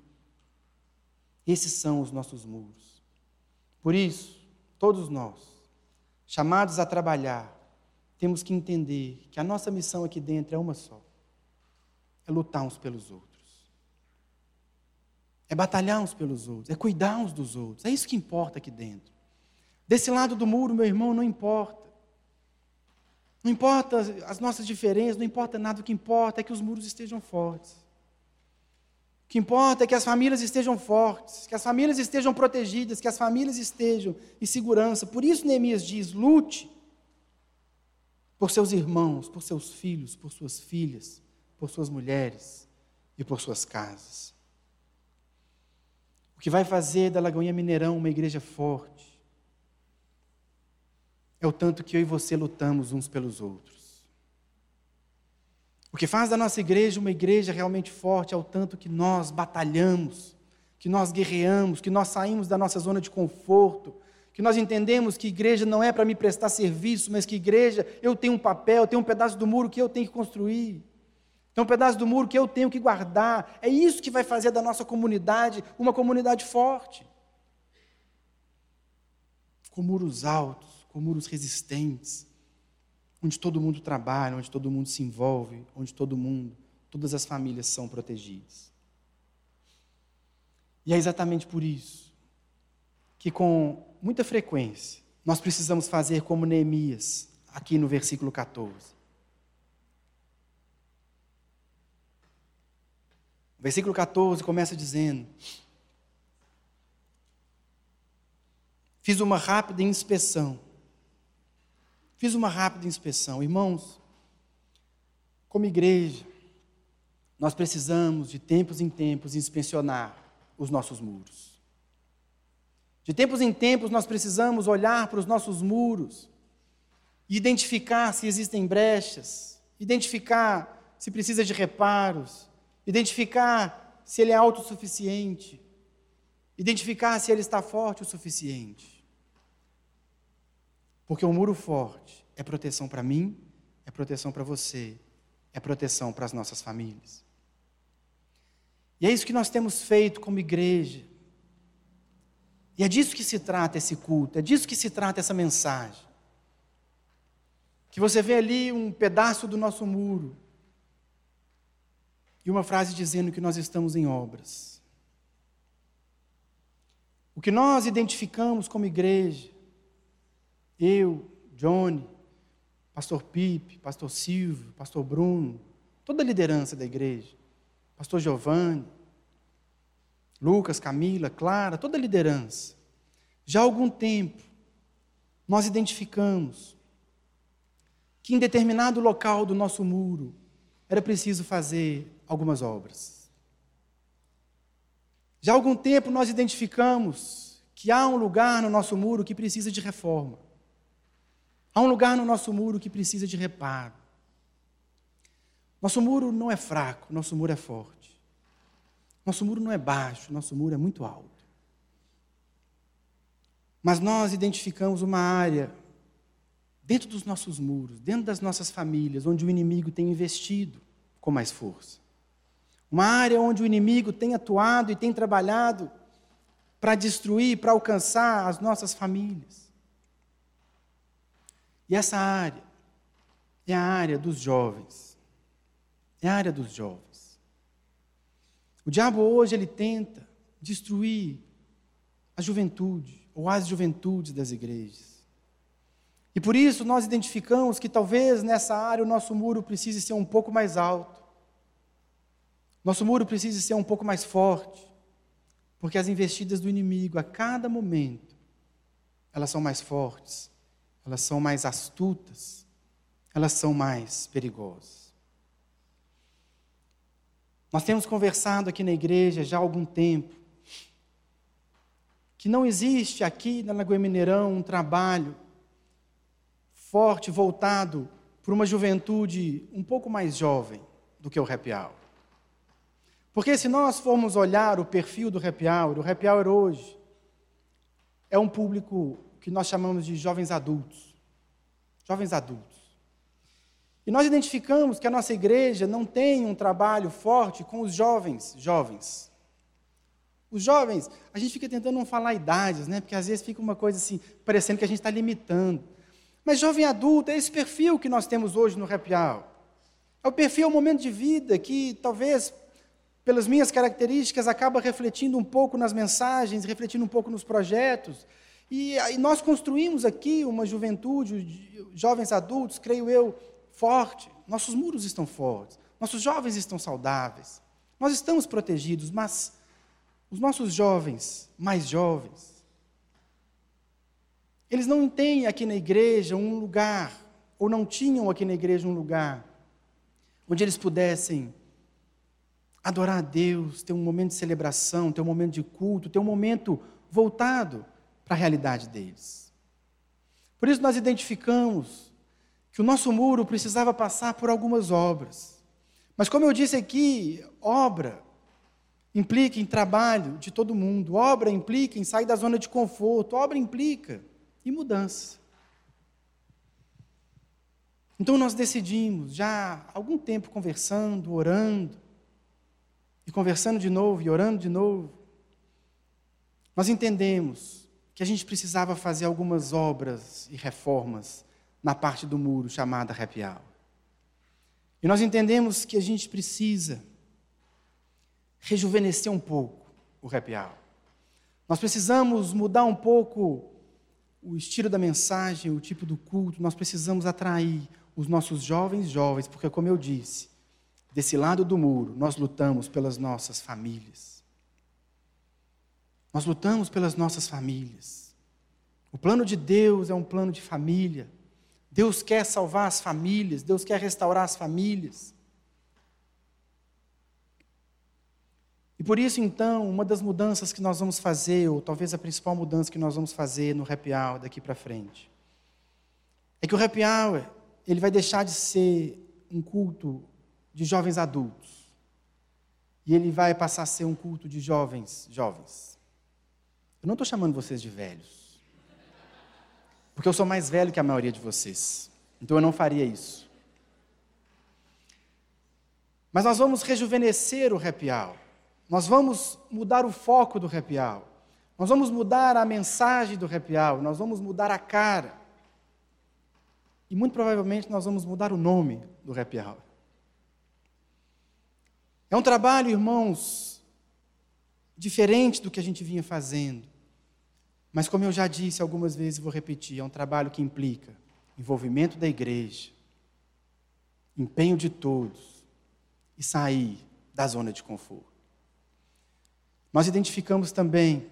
Esses são os nossos muros. Por isso, todos nós, chamados a trabalhar, temos que entender que a nossa missão aqui dentro é uma só: é lutar uns pelos outros. É batalhar uns pelos outros, é cuidar uns dos outros. É isso que importa aqui dentro. Desse lado do muro, meu irmão, não importa. Não importa as nossas diferenças, não importa nada. O que importa é que os muros estejam fortes. O que importa é que as famílias estejam fortes, que as famílias estejam protegidas, que as famílias estejam em segurança. Por isso Neemias diz: lute por seus irmãos, por seus filhos, por suas filhas, por suas mulheres e por suas casas. O que vai fazer da Lagoinha Mineirão uma igreja forte é o tanto que eu e você lutamos uns pelos outros. O que faz da nossa igreja uma igreja realmente forte é o tanto que nós batalhamos, que nós guerreamos, que nós saímos da nossa zona de conforto, que nós entendemos que igreja não é para me prestar serviço, mas que igreja eu tenho um papel, eu tenho um pedaço do muro que eu tenho que construir. Tem um pedaço do muro que eu tenho que guardar. É isso que vai fazer da nossa comunidade uma comunidade forte. Com muros altos, com muros resistentes, onde todo mundo trabalha, onde todo mundo se envolve, onde todo mundo, todas as famílias são protegidas. E é exatamente por isso que, com muita frequência, nós precisamos fazer como Neemias, aqui no versículo 14. O versículo 14 começa dizendo: Fiz uma rápida inspeção Fiz uma rápida inspeção. Irmãos, como igreja, nós precisamos, de tempos em tempos, inspecionar os nossos muros. De tempos em tempos, nós precisamos olhar para os nossos muros e identificar se existem brechas, identificar se precisa de reparos, identificar se ele é autossuficiente, identificar se ele está forte o suficiente. Porque um muro forte é proteção para mim, é proteção para você, é proteção para as nossas famílias. E é isso que nós temos feito como igreja. E é disso que se trata esse culto, é disso que se trata essa mensagem. Que você vê ali um pedaço do nosso muro e uma frase dizendo que nós estamos em obras. O que nós identificamos como igreja eu, Johnny, pastor Pipe, pastor Silvio, pastor Bruno, toda a liderança da igreja, pastor Giovanni, Lucas, Camila, Clara, toda a liderança. Já há algum tempo, nós identificamos que em determinado local do nosso muro era preciso fazer algumas obras. Já há algum tempo nós identificamos que há um lugar no nosso muro que precisa de reforma. Há um lugar no nosso muro que precisa de reparo. Nosso muro não é fraco, nosso muro é forte. Nosso muro não é baixo, nosso muro é muito alto. Mas nós identificamos uma área dentro dos nossos muros, dentro das nossas famílias, onde o inimigo tem investido com mais força. Uma área onde o inimigo tem atuado e tem trabalhado para destruir, para alcançar as nossas famílias. E essa área é a área dos jovens. É a área dos jovens. O diabo hoje ele tenta destruir a juventude ou as juventudes das igrejas. E por isso nós identificamos que talvez nessa área o nosso muro precise ser um pouco mais alto. Nosso muro precisa ser um pouco mais forte, porque as investidas do inimigo a cada momento elas são mais fortes, elas são mais astutas, elas são mais perigosas. Nós temos conversado aqui na igreja já há algum tempo que não existe aqui na Lagoa Mineirão um trabalho forte voltado para uma juventude um pouco mais jovem do que o happy hour. Porque se nós formos olhar o perfil do happy hour, o happy hour hoje é um público que nós chamamos de jovens adultos. Jovens adultos. E nós identificamos que a nossa igreja não tem um trabalho forte com os jovens, jovens. Os jovens, a gente fica tentando não falar idades, né? Porque às vezes fica uma coisa assim, parecendo que a gente está limitando. Mas jovem adulto é esse perfil que nós temos hoje no Hour. É o perfil, é o momento de vida que talvez pelas minhas características, acaba refletindo um pouco nas mensagens, refletindo um pouco nos projetos. E, e nós construímos aqui uma juventude, jovens adultos, creio eu, forte. Nossos muros estão fortes, nossos jovens estão saudáveis, nós estamos protegidos, mas os nossos jovens, mais jovens, eles não têm aqui na igreja um lugar, ou não tinham aqui na igreja um lugar, onde eles pudessem adorar a Deus, ter um momento de celebração, ter um momento de culto, ter um momento voltado para a realidade deles. Por isso nós identificamos que o nosso muro precisava passar por algumas obras. Mas como eu disse aqui, obra implica em trabalho de todo mundo, obra implica em sair da zona de conforto, obra implica em mudança. Então nós decidimos, já há algum tempo conversando, orando, e conversando de novo e orando de novo, nós entendemos que a gente precisava fazer algumas obras e reformas na parte do muro chamada happy hour. E nós entendemos que a gente precisa rejuvenescer um pouco o happy hour. Nós precisamos mudar um pouco o estilo da mensagem, o tipo do culto, nós precisamos atrair os nossos jovens jovens, porque como eu disse, desse lado do muro, nós lutamos pelas nossas famílias. Nós lutamos pelas nossas famílias. O plano de Deus é um plano de família. Deus quer salvar as famílias, Deus quer restaurar as famílias. E por isso, então, uma das mudanças que nós vamos fazer, ou talvez a principal mudança que nós vamos fazer no Happy Hour daqui para frente, é que o Happy Hour ele vai deixar de ser um culto de jovens adultos. E ele vai passar a ser um culto de jovens, jovens. Eu não estou chamando vocês de velhos. Porque eu sou mais velho que a maioria de vocês. Então eu não faria isso. Mas nós vamos rejuvenescer o happy hour. Nós vamos mudar o foco do happy hour. Nós vamos mudar a mensagem do happy hour. Nós vamos mudar a cara. E muito provavelmente nós vamos mudar o nome do happy hour. É um trabalho, irmãos, diferente do que a gente vinha fazendo. Mas, como eu já disse algumas vezes e vou repetir, é um trabalho que implica envolvimento da igreja, empenho de todos e sair da zona de conforto. Nós identificamos também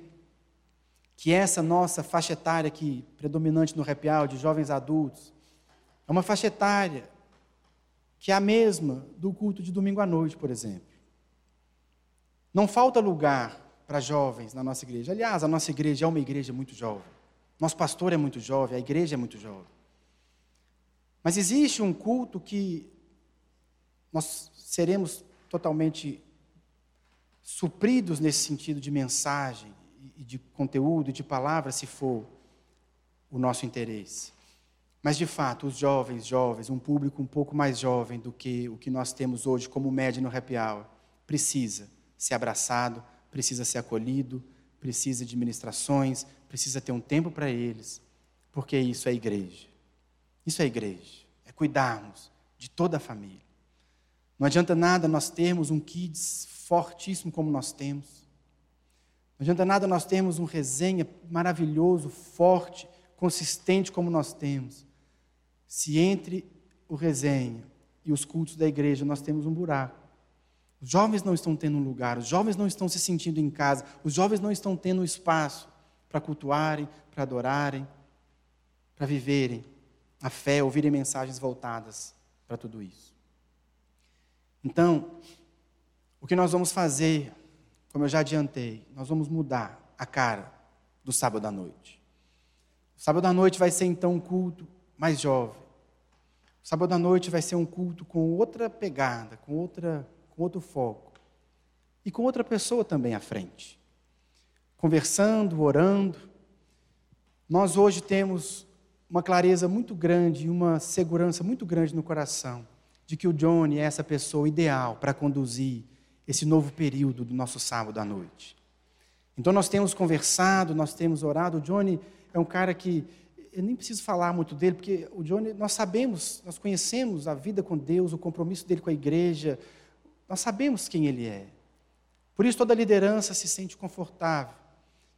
que essa nossa faixa etária aqui, predominante no Hour, de jovens adultos, é uma faixa etária que é a mesma do culto de domingo à noite, por exemplo. Não falta lugar para jovens na nossa igreja. Aliás, a nossa igreja é uma igreja muito jovem. Nosso pastor é muito jovem, a igreja é muito jovem. Mas existe um culto que nós seremos totalmente supridos nesse sentido de mensagem e de conteúdo de palavra, se for o nosso interesse. Mas, de fato, os jovens, jovens, um público um pouco mais jovem do que o que nós temos hoje como média no happy hour, precisa ser abraçado, precisa ser acolhido, precisa de ministrações, precisa ter um tempo para eles, porque isso é igreja. Isso é igreja, é cuidarmos de toda a família. Não adianta nada nós termos um kids fortíssimo como nós temos. Não adianta nada nós termos um resenha maravilhoso, forte, consistente como nós temos. Se entre o resenha e os cultos da igreja nós temos um buraco. Os jovens não estão tendo um lugar, os jovens não estão se sentindo em casa, os jovens não estão tendo espaço para cultuarem, para adorarem, para viverem a fé, ouvirem mensagens voltadas para tudo isso. Então, o que nós vamos fazer, como eu já adiantei, nós vamos mudar a cara do sábado à noite. O sábado à noite vai ser então um culto mais jovem. O sábado à noite vai ser um culto com outra pegada, com, outra, com outro foco. E com outra pessoa também à frente. Conversando, orando. Nós hoje temos uma clareza muito grande, uma segurança muito grande no coração de que o Johnny é essa pessoa ideal para conduzir esse novo período do nosso sábado à noite. Então nós temos conversado, nós temos orado. O Johnny é um cara que eu nem preciso falar muito dele, porque o Johnny, nós sabemos, nós conhecemos a vida com Deus, o compromisso dele com a igreja, nós sabemos quem ele é. Por isso toda liderança se sente confortável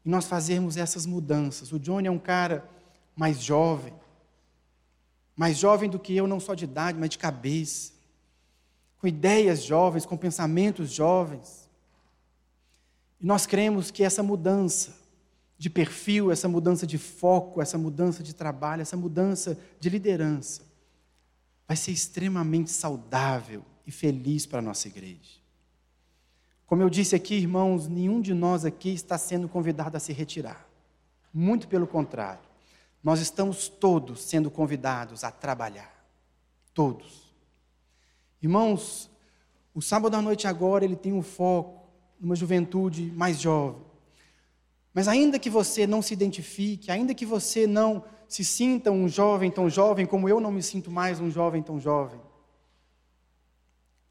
em nós fazermos essas mudanças. O Johnny é um cara mais jovem, mais jovem do que eu, não só de idade, mas de cabeça, com ideias jovens, com pensamentos jovens. E nós cremos que essa mudança de perfil, essa mudança de foco, essa mudança de trabalho, essa mudança de liderança, vai ser extremamente saudável e feliz para a nossa igreja. Como eu disse aqui, irmãos, nenhum de nós aqui está sendo convidado a se retirar. Muito pelo contrário. Nós estamos todos sendo convidados a trabalhar. Todos. Irmãos, o sábado à noite agora ele tem um foco numa juventude mais jovem. Mas ainda que você não se identifique, ainda que você não se sinta um jovem tão jovem como eu não me sinto mais um jovem tão jovem,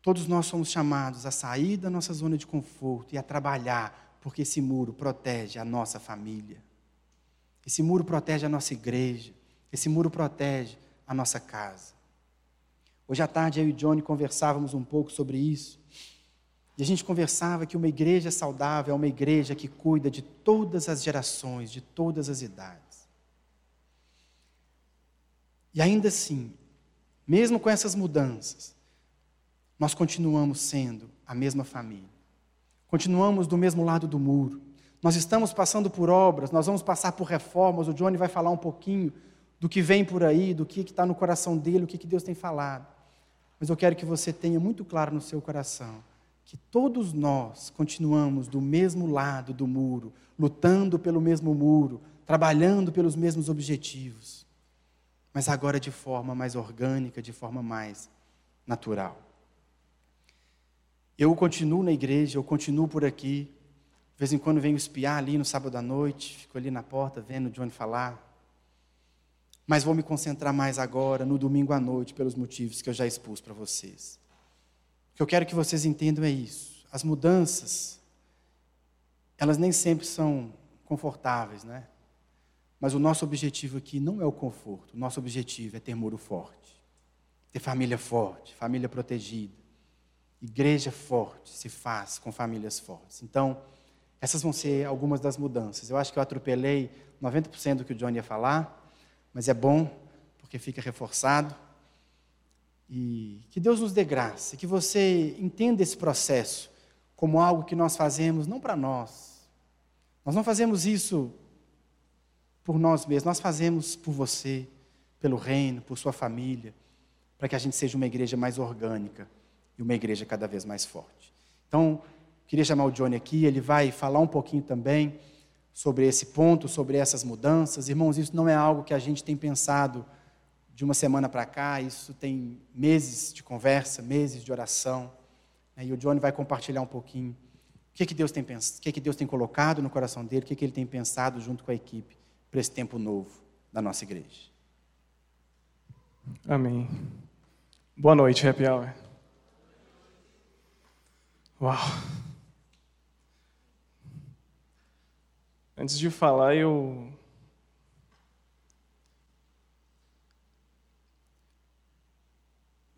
todos nós somos chamados a sair da nossa zona de conforto e a trabalhar, porque esse muro protege a nossa família. Esse muro protege a nossa igreja. Esse muro protege a nossa casa. Hoje à tarde eu e Johnny conversávamos um pouco sobre isso. E a gente conversava que uma igreja saudável é uma igreja que cuida de todas as gerações, de todas as idades. E ainda assim, mesmo com essas mudanças, nós continuamos sendo a mesma família. Continuamos do mesmo lado do muro. Nós estamos passando por obras, nós vamos passar por reformas. O Johnny vai falar um pouquinho do que vem por aí, do que está no coração dele, o que, que Deus tem falado. Mas eu quero que você tenha muito claro no seu coração que todos nós continuamos do mesmo lado do muro, lutando pelo mesmo muro, trabalhando pelos mesmos objetivos, mas agora de forma mais orgânica, de forma mais natural. Eu continuo na igreja, eu continuo por aqui, de vez em quando venho espiar ali no sábado à noite, fico ali na porta vendo o Johnny falar. Mas vou me concentrar mais agora, no domingo à noite, pelos motivos que eu já expus para vocês. O que eu quero que vocês entendam é isso. As mudanças, elas nem sempre são confortáveis, né? Mas o nosso objetivo aqui não é o conforto. O nosso objetivo é ter muro forte, ter família forte, família protegida. Igreja forte se faz com famílias fortes. Então, essas vão ser algumas das mudanças. Eu acho que eu atropelei 90% do que o John ia falar, mas é bom, porque fica reforçado. E que Deus nos dê graça, que você entenda esse processo como algo que nós fazemos não para nós. Nós não fazemos isso por nós mesmos, nós fazemos por você, pelo reino, por sua família, para que a gente seja uma igreja mais orgânica e uma igreja cada vez mais forte. Então, Queria chamar o Johnny aqui, ele vai falar um pouquinho também sobre esse ponto, sobre essas mudanças. Irmãos, isso não é algo que a gente tem pensado de uma semana para cá, isso tem meses de conversa, meses de oração. Né? E o Johnny vai compartilhar um pouquinho o que, que, Deus, tem o que, que Deus tem colocado no coração dele, o que, que ele tem pensado junto com a equipe para esse tempo novo da nossa igreja. Amém. Boa noite, Happy Hour. Uau! Antes de falar, eu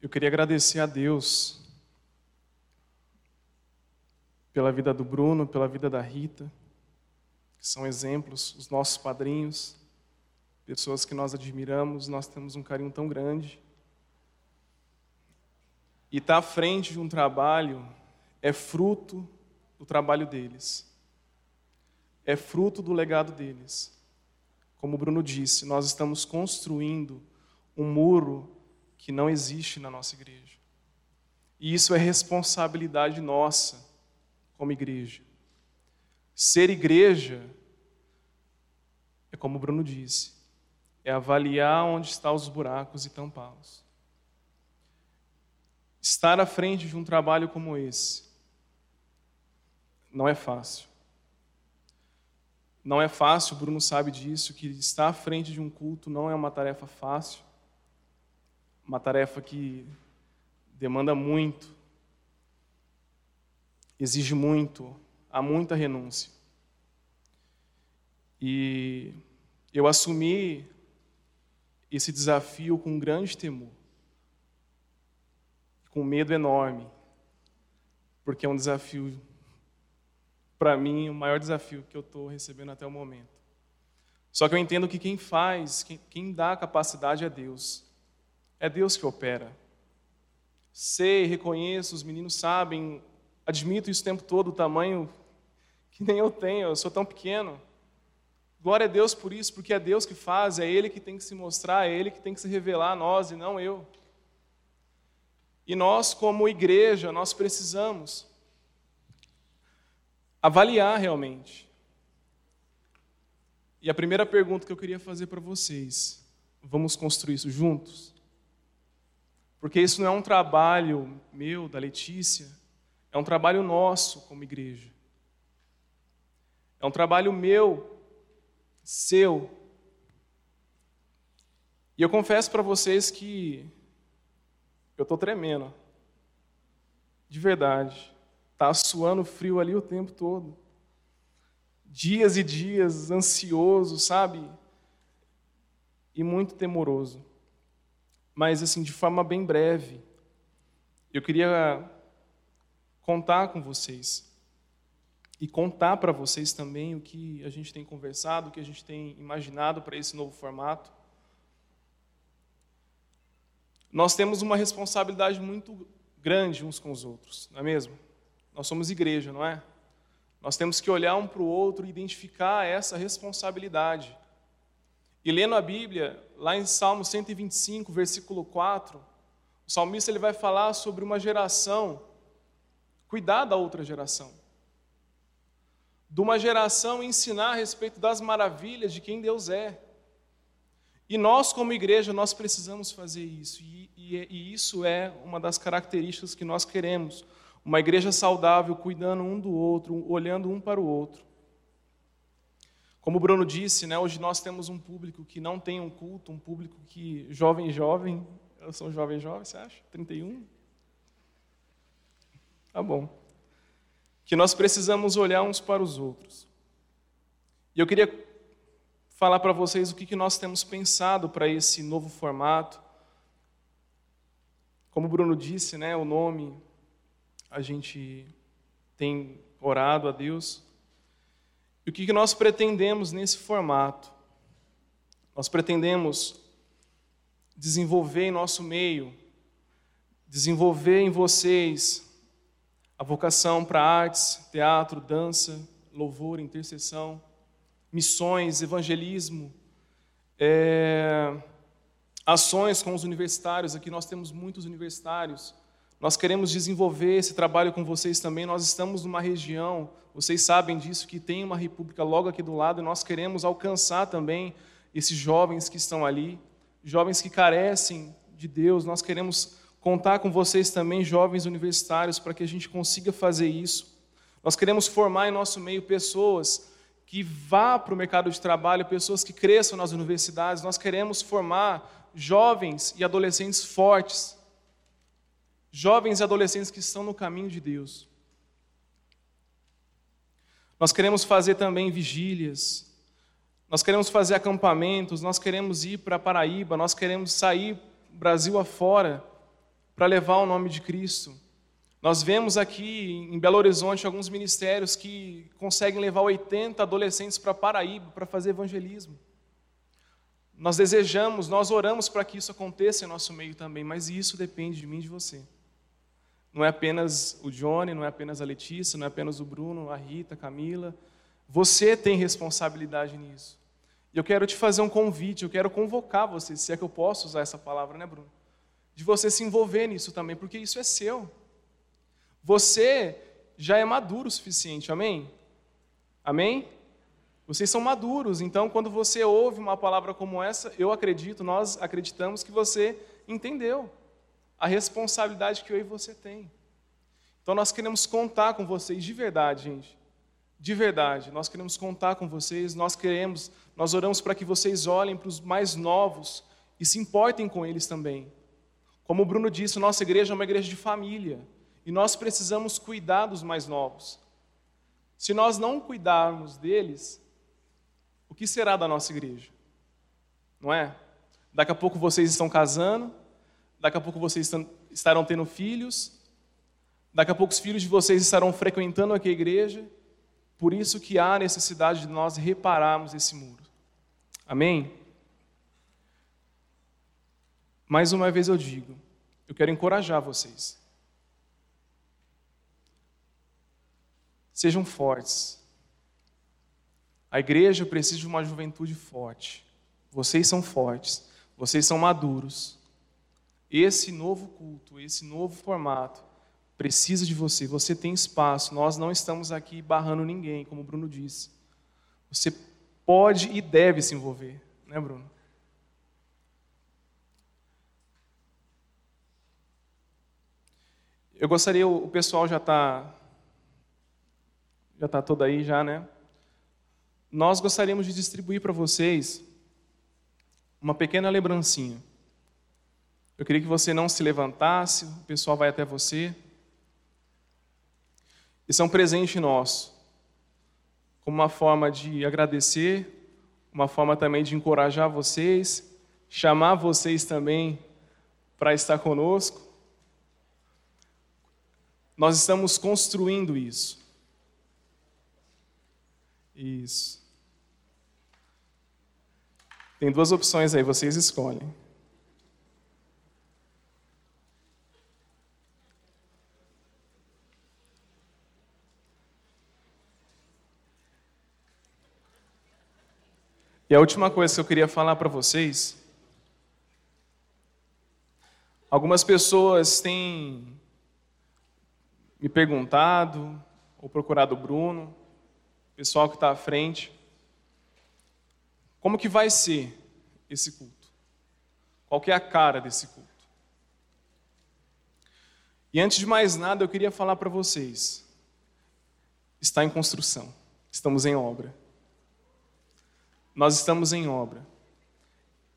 Eu queria agradecer a Deus pela vida do Bruno, pela vida da Rita, que são exemplos, os nossos padrinhos, pessoas que nós admiramos, nós temos um carinho tão grande. E estar tá à frente de um trabalho é fruto do trabalho deles, é fruto do legado deles. Como o Bruno disse, nós estamos construindo um muro que não existe na nossa igreja. E isso é responsabilidade nossa, como igreja. Ser igreja é como o Bruno disse, é avaliar onde estão os buracos e tampá-los. Estar à frente de um trabalho como esse não é fácil. Não é fácil, Bruno sabe disso, que estar à frente de um culto não é uma tarefa fácil, uma tarefa que demanda muito, exige muito, há muita renúncia. E eu assumi esse desafio com grande temor, com medo enorme, porque é um desafio, para mim, o maior desafio que eu estou recebendo até o momento. Só que eu entendo que quem faz, quem, quem dá a capacidade é Deus. É Deus que opera. Sei, reconheço, os meninos sabem, admito isso o tempo todo, o tamanho que nem eu tenho, eu sou tão pequeno. Glória a Deus por isso, porque é Deus que faz, é Ele que tem que se mostrar, é Ele que tem que se revelar a nós e não eu. E nós, como igreja, nós precisamos avaliar realmente. E a primeira pergunta que eu queria fazer para vocês: vamos construir isso juntos? Porque isso não é um trabalho meu, da Letícia, é um trabalho nosso como igreja. É um trabalho meu, seu. E eu confesso para vocês que eu estou tremendo. De verdade. Está suando frio ali o tempo todo. Dias e dias ansioso, sabe? E muito temoroso mas assim, de forma bem breve. Eu queria contar com vocês e contar para vocês também o que a gente tem conversado, o que a gente tem imaginado para esse novo formato. Nós temos uma responsabilidade muito grande uns com os outros, não é mesmo? Nós somos igreja, não é? Nós temos que olhar um para o outro e identificar essa responsabilidade. E lendo a Bíblia, lá em Salmo 125, versículo 4, o salmista ele vai falar sobre uma geração, cuidar da outra geração. De uma geração ensinar a respeito das maravilhas de quem Deus é. E nós, como igreja, nós precisamos fazer isso. E, e, e isso é uma das características que nós queremos. Uma igreja saudável, cuidando um do outro, olhando um para o outro. Como o Bruno disse, né, hoje nós temos um público que não tem um culto, um público que jovem jovem, eu sou jovem jovem, você acha? 31? Tá bom. Que nós precisamos olhar uns para os outros. E eu queria falar para vocês o que, que nós temos pensado para esse novo formato. Como o Bruno disse, né, o nome, a gente tem orado a Deus e o que nós pretendemos nesse formato? Nós pretendemos desenvolver em nosso meio, desenvolver em vocês a vocação para artes, teatro, dança, louvor, intercessão, missões, evangelismo, é, ações com os universitários. Aqui nós temos muitos universitários nós queremos desenvolver esse trabalho com vocês também. Nós estamos numa região, vocês sabem disso, que tem uma república logo aqui do lado, e nós queremos alcançar também esses jovens que estão ali, jovens que carecem de Deus. Nós queremos contar com vocês também, jovens universitários, para que a gente consiga fazer isso. Nós queremos formar em nosso meio pessoas que vá para o mercado de trabalho, pessoas que cresçam nas universidades. Nós queremos formar jovens e adolescentes fortes jovens e adolescentes que estão no caminho de Deus. Nós queremos fazer também vigílias, nós queremos fazer acampamentos, nós queremos ir para Paraíba, nós queremos sair Brasil afora para levar o nome de Cristo. Nós vemos aqui em Belo Horizonte alguns ministérios que conseguem levar 80 adolescentes para Paraíba para fazer evangelismo. Nós desejamos, nós oramos para que isso aconteça em nosso meio também, mas isso depende de mim e de você. Não é apenas o Johnny, não é apenas a Letícia, não é apenas o Bruno, a Rita, a Camila. Você tem responsabilidade nisso. E eu quero te fazer um convite, eu quero convocar você, se é que eu posso usar essa palavra, né, Bruno? De você se envolver nisso também, porque isso é seu. Você já é maduro o suficiente, amém? Amém? Vocês são maduros, então quando você ouve uma palavra como essa, eu acredito, nós acreditamos que você entendeu a responsabilidade que eu e você tem. Então nós queremos contar com vocês de verdade, gente. De verdade, nós queremos contar com vocês, nós queremos, nós oramos para que vocês olhem para os mais novos e se importem com eles também. Como o Bruno disse, nossa igreja é uma igreja de família e nós precisamos cuidar dos mais novos. Se nós não cuidarmos deles, o que será da nossa igreja? Não é? Daqui a pouco vocês estão casando, daqui a pouco vocês estarão tendo filhos, daqui a pouco os filhos de vocês estarão frequentando aqui a igreja, por isso que há necessidade de nós repararmos esse muro. Amém? Mais uma vez eu digo, eu quero encorajar vocês. Sejam fortes. A igreja precisa de uma juventude forte. Vocês são fortes, vocês são maduros. Esse novo culto, esse novo formato, precisa de você. Você tem espaço. Nós não estamos aqui barrando ninguém, como o Bruno disse. Você pode e deve se envolver, né, Bruno? Eu gostaria, o pessoal já está já está toda aí já, né? Nós gostaríamos de distribuir para vocês uma pequena lembrancinha. Eu queria que você não se levantasse, o pessoal vai até você. Isso é um presente nosso, como uma forma de agradecer, uma forma também de encorajar vocês, chamar vocês também para estar conosco. Nós estamos construindo isso. Isso. Tem duas opções aí, vocês escolhem. E a última coisa que eu queria falar para vocês. Algumas pessoas têm me perguntado, ou procurado o Bruno, pessoal que está à frente, como que vai ser esse culto? Qual que é a cara desse culto? E antes de mais nada, eu queria falar para vocês, está em construção, estamos em obra. Nós estamos em obra.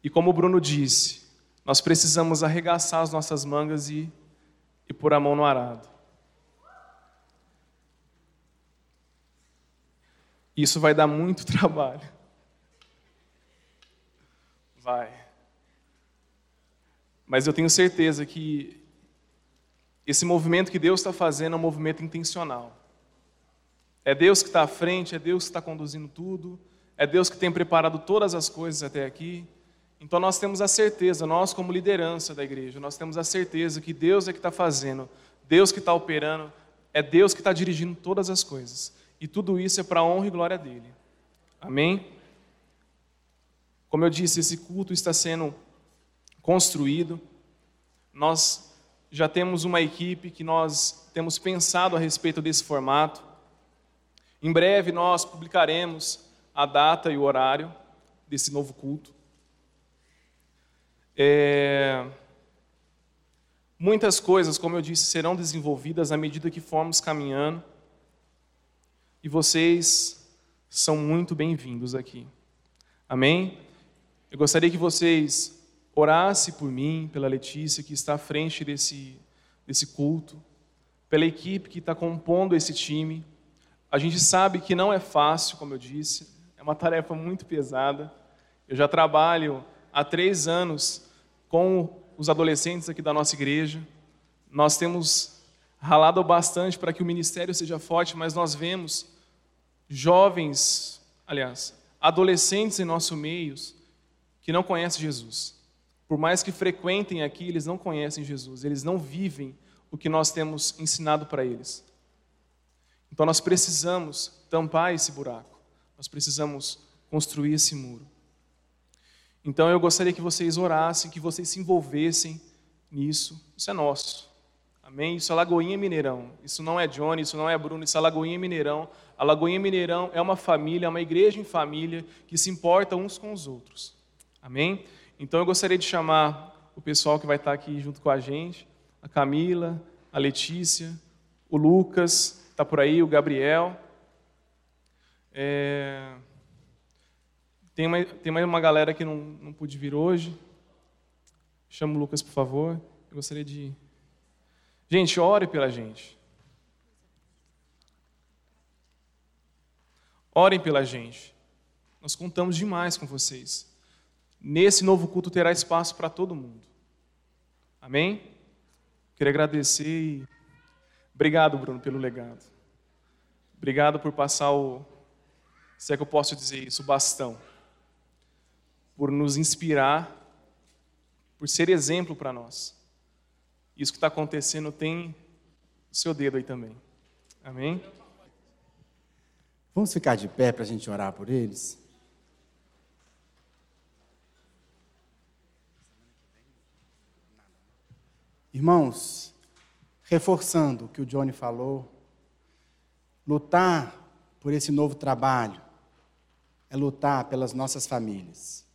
E como o Bruno disse, nós precisamos arregaçar as nossas mangas e, e pôr a mão no arado. Isso vai dar muito trabalho. Vai. Mas eu tenho certeza que esse movimento que Deus está fazendo é um movimento intencional. É Deus que está à frente, é Deus que está conduzindo tudo, é Deus que tem preparado todas as coisas até aqui. Então nós temos a certeza, nós como liderança da igreja, nós temos a certeza que Deus é que está fazendo, Deus que está operando, é Deus que está dirigindo todas as coisas. E tudo isso é para a honra e glória dele. Amém? Como eu disse, esse culto está sendo construído. Nós já temos uma equipe que nós temos pensado a respeito desse formato. Em breve nós publicaremos a data e o horário desse novo culto. É... Muitas coisas, como eu disse, serão desenvolvidas à medida que formos caminhando e vocês são muito bem-vindos aqui. Amém? Eu gostaria que vocês orassem por mim, pela Letícia, que está à frente desse, desse culto, pela equipe que está compondo esse time. A gente sabe que não é fácil, como eu disse, é uma tarefa muito pesada. Eu já trabalho há três anos com os adolescentes aqui da nossa igreja. Nós temos ralado bastante para que o ministério seja forte, mas nós vemos jovens, aliás, adolescentes em nosso meio que não conhecem Jesus. Por mais que frequentem aqui, eles não conhecem Jesus, eles não vivem o que nós temos ensinado para eles. Então nós precisamos tampar esse buraco, nós precisamos construir esse muro. Então eu gostaria que vocês orassem, que vocês se envolvessem nisso. Isso é nosso. Amém? Isso é Lagoinha Mineirão. Isso não é Johnny, isso não é Bruno, isso é Lagoinha Mineirão. A Lagoinha Mineirão é uma família, é uma igreja em família que se importa uns com os outros. Amém? Então eu gostaria de chamar o pessoal que vai estar aqui junto com a gente, a Camila, a Letícia, o Lucas, está por aí, o Gabriel. É... Tem, mais, tem mais uma galera que não, não pude vir hoje. Chama o Lucas, por favor. Eu gostaria de. Gente, ore pela gente. Orem pela gente. Nós contamos demais com vocês. Nesse novo culto terá espaço para todo mundo. Amém? Queria agradecer e. Obrigado, Bruno, pelo legado. Obrigado por passar o. Se é que eu posso dizer isso, bastão. Por nos inspirar, por ser exemplo para nós. Isso que está acontecendo tem o seu dedo aí também. Amém? Vamos ficar de pé para a gente orar por eles? Irmãos, reforçando o que o Johnny falou, lutar por esse novo trabalho é lutar pelas nossas famílias.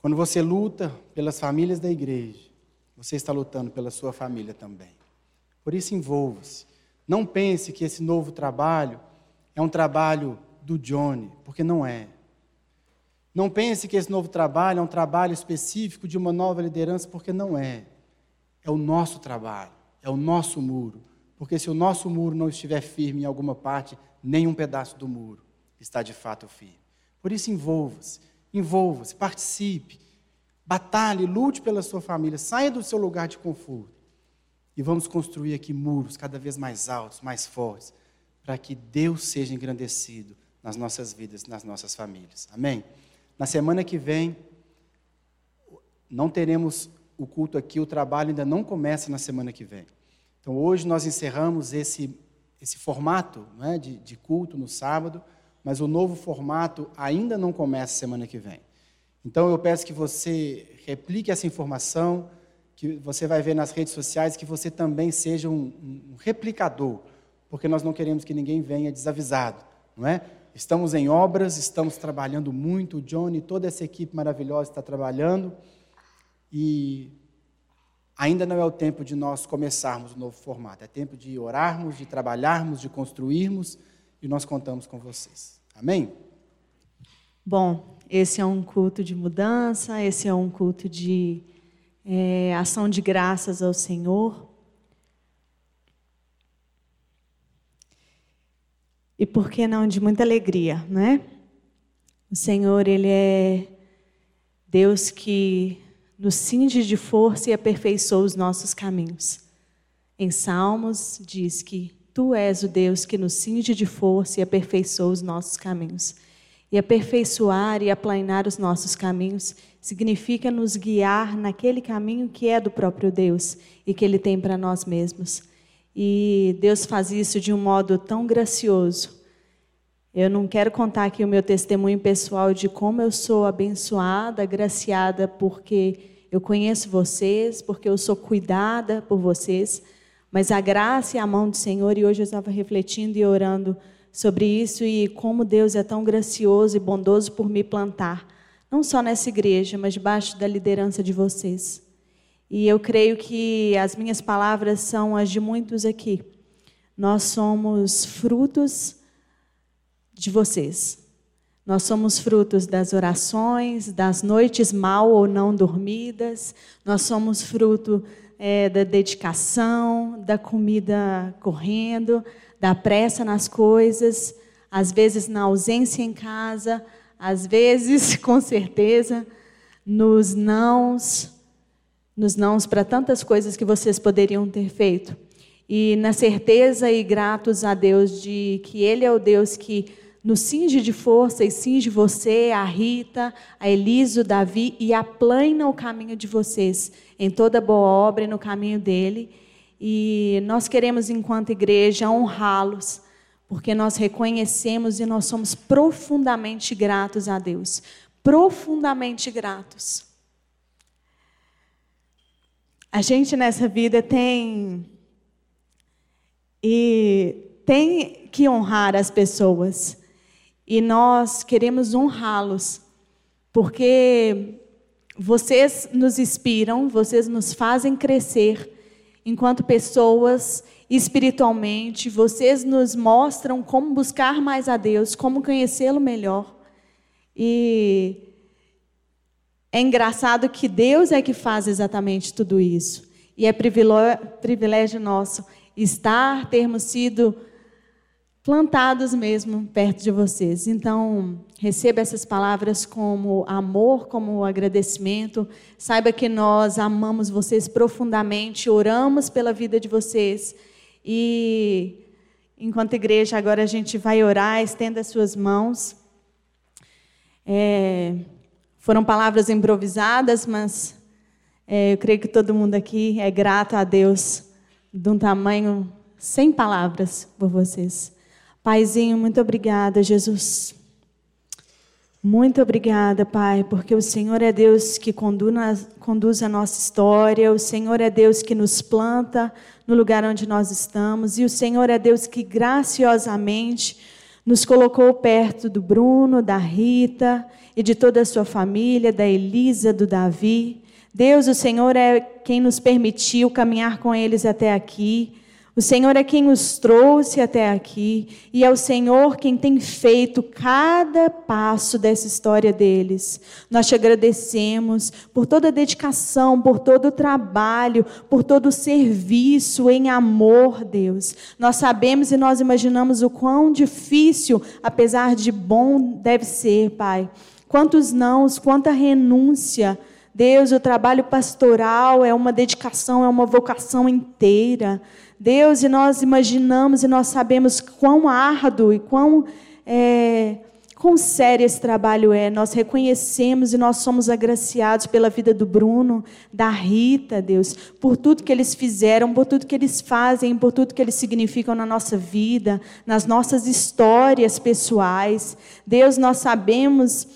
Quando você luta pelas famílias da igreja, você está lutando pela sua família também. Por isso, envolva-se. Não pense que esse novo trabalho é um trabalho do Johnny, porque não é. Não pense que esse novo trabalho é um trabalho específico de uma nova liderança, porque não é. É o nosso trabalho, é o nosso muro. Porque se o nosso muro não estiver firme em alguma parte, nenhum pedaço do muro está de fato firme. Por isso, envolva-se, envolva-se, participe, batalhe, lute pela sua família, saia do seu lugar de conforto. E vamos construir aqui muros cada vez mais altos, mais fortes, para que Deus seja engrandecido nas nossas vidas, nas nossas famílias. Amém? Na semana que vem, não teremos o culto aqui, o trabalho ainda não começa na semana que vem. Então, hoje nós encerramos esse, esse formato é, de, de culto no sábado, mas o novo formato ainda não começa semana que vem. Então, eu peço que você replique essa informação, que você vai ver nas redes sociais, que você também seja um, um replicador, porque nós não queremos que ninguém venha desavisado, não é? Estamos em obras, estamos trabalhando muito, o Johnny, toda essa equipe maravilhosa está trabalhando. E ainda não é o tempo de nós começarmos o novo formato. É tempo de orarmos, de trabalharmos, de construirmos e nós contamos com vocês. Amém? Bom, esse é um culto de mudança, esse é um culto de é, ação de graças ao Senhor. E por que não de muita alegria, né? O Senhor, Ele é Deus que nos cinge de força e aperfeiçoa os nossos caminhos. Em Salmos diz que Tu és o Deus que nos cinge de força e aperfeiçoa os nossos caminhos. E aperfeiçoar e aplainar os nossos caminhos significa nos guiar naquele caminho que é do próprio Deus e que Ele tem para nós mesmos. E Deus faz isso de um modo tão gracioso. Eu não quero contar aqui o meu testemunho pessoal de como eu sou abençoada, agraciada, porque eu conheço vocês, porque eu sou cuidada por vocês, mas a graça e a mão do Senhor, e hoje eu estava refletindo e orando sobre isso e como Deus é tão gracioso e bondoso por me plantar, não só nessa igreja, mas debaixo da liderança de vocês. E eu creio que as minhas palavras são as de muitos aqui. Nós somos frutos de vocês. Nós somos frutos das orações, das noites mal ou não dormidas, nós somos fruto é, da dedicação, da comida correndo, da pressa nas coisas, às vezes na ausência em casa, às vezes, com certeza, nos nãos, nos nãos para tantas coisas que vocês poderiam ter feito. E na certeza e gratos a Deus de que Ele é o Deus que nos cinge de força e cinge você, a Rita, a Eliso, o Davi e aplana o caminho de vocês em toda boa obra e no caminho dele. E nós queremos, enquanto igreja, honrá-los, porque nós reconhecemos e nós somos profundamente gratos a Deus. Profundamente gratos. A gente nessa vida tem e tem que honrar as pessoas. E nós queremos honrá-los, porque vocês nos inspiram, vocês nos fazem crescer enquanto pessoas espiritualmente, vocês nos mostram como buscar mais a Deus, como conhecê-lo melhor. E é engraçado que Deus é que faz exatamente tudo isso. E é privilégio nosso estar, termos sido plantados mesmo perto de vocês. Então, receba essas palavras como amor, como agradecimento. Saiba que nós amamos vocês profundamente, oramos pela vida de vocês. E enquanto igreja, agora a gente vai orar, estenda as suas mãos. É, foram palavras improvisadas, mas é, eu creio que todo mundo aqui é grato a Deus de um tamanho sem palavras por vocês. Paizinho, muito obrigada, Jesus. Muito obrigada, Pai, porque o Senhor é Deus que conduz a nossa história, o Senhor é Deus que nos planta no lugar onde nós estamos, e o Senhor é Deus que graciosamente nos colocou perto do Bruno, da Rita e de toda a sua família, da Elisa, do Davi. Deus, o Senhor é quem nos permitiu caminhar com eles até aqui. O Senhor é quem os trouxe até aqui e é o Senhor quem tem feito cada passo dessa história deles. Nós te agradecemos por toda a dedicação, por todo o trabalho, por todo o serviço em amor, Deus. Nós sabemos e nós imaginamos o quão difícil, apesar de bom, deve ser, Pai. Quantos nãos, quanta renúncia. Deus, o trabalho pastoral é uma dedicação, é uma vocação inteira. Deus, e nós imaginamos e nós sabemos quão árduo e quão, é, quão sério esse trabalho é. Nós reconhecemos e nós somos agraciados pela vida do Bruno, da Rita, Deus, por tudo que eles fizeram, por tudo que eles fazem, por tudo que eles significam na nossa vida, nas nossas histórias pessoais. Deus, nós sabemos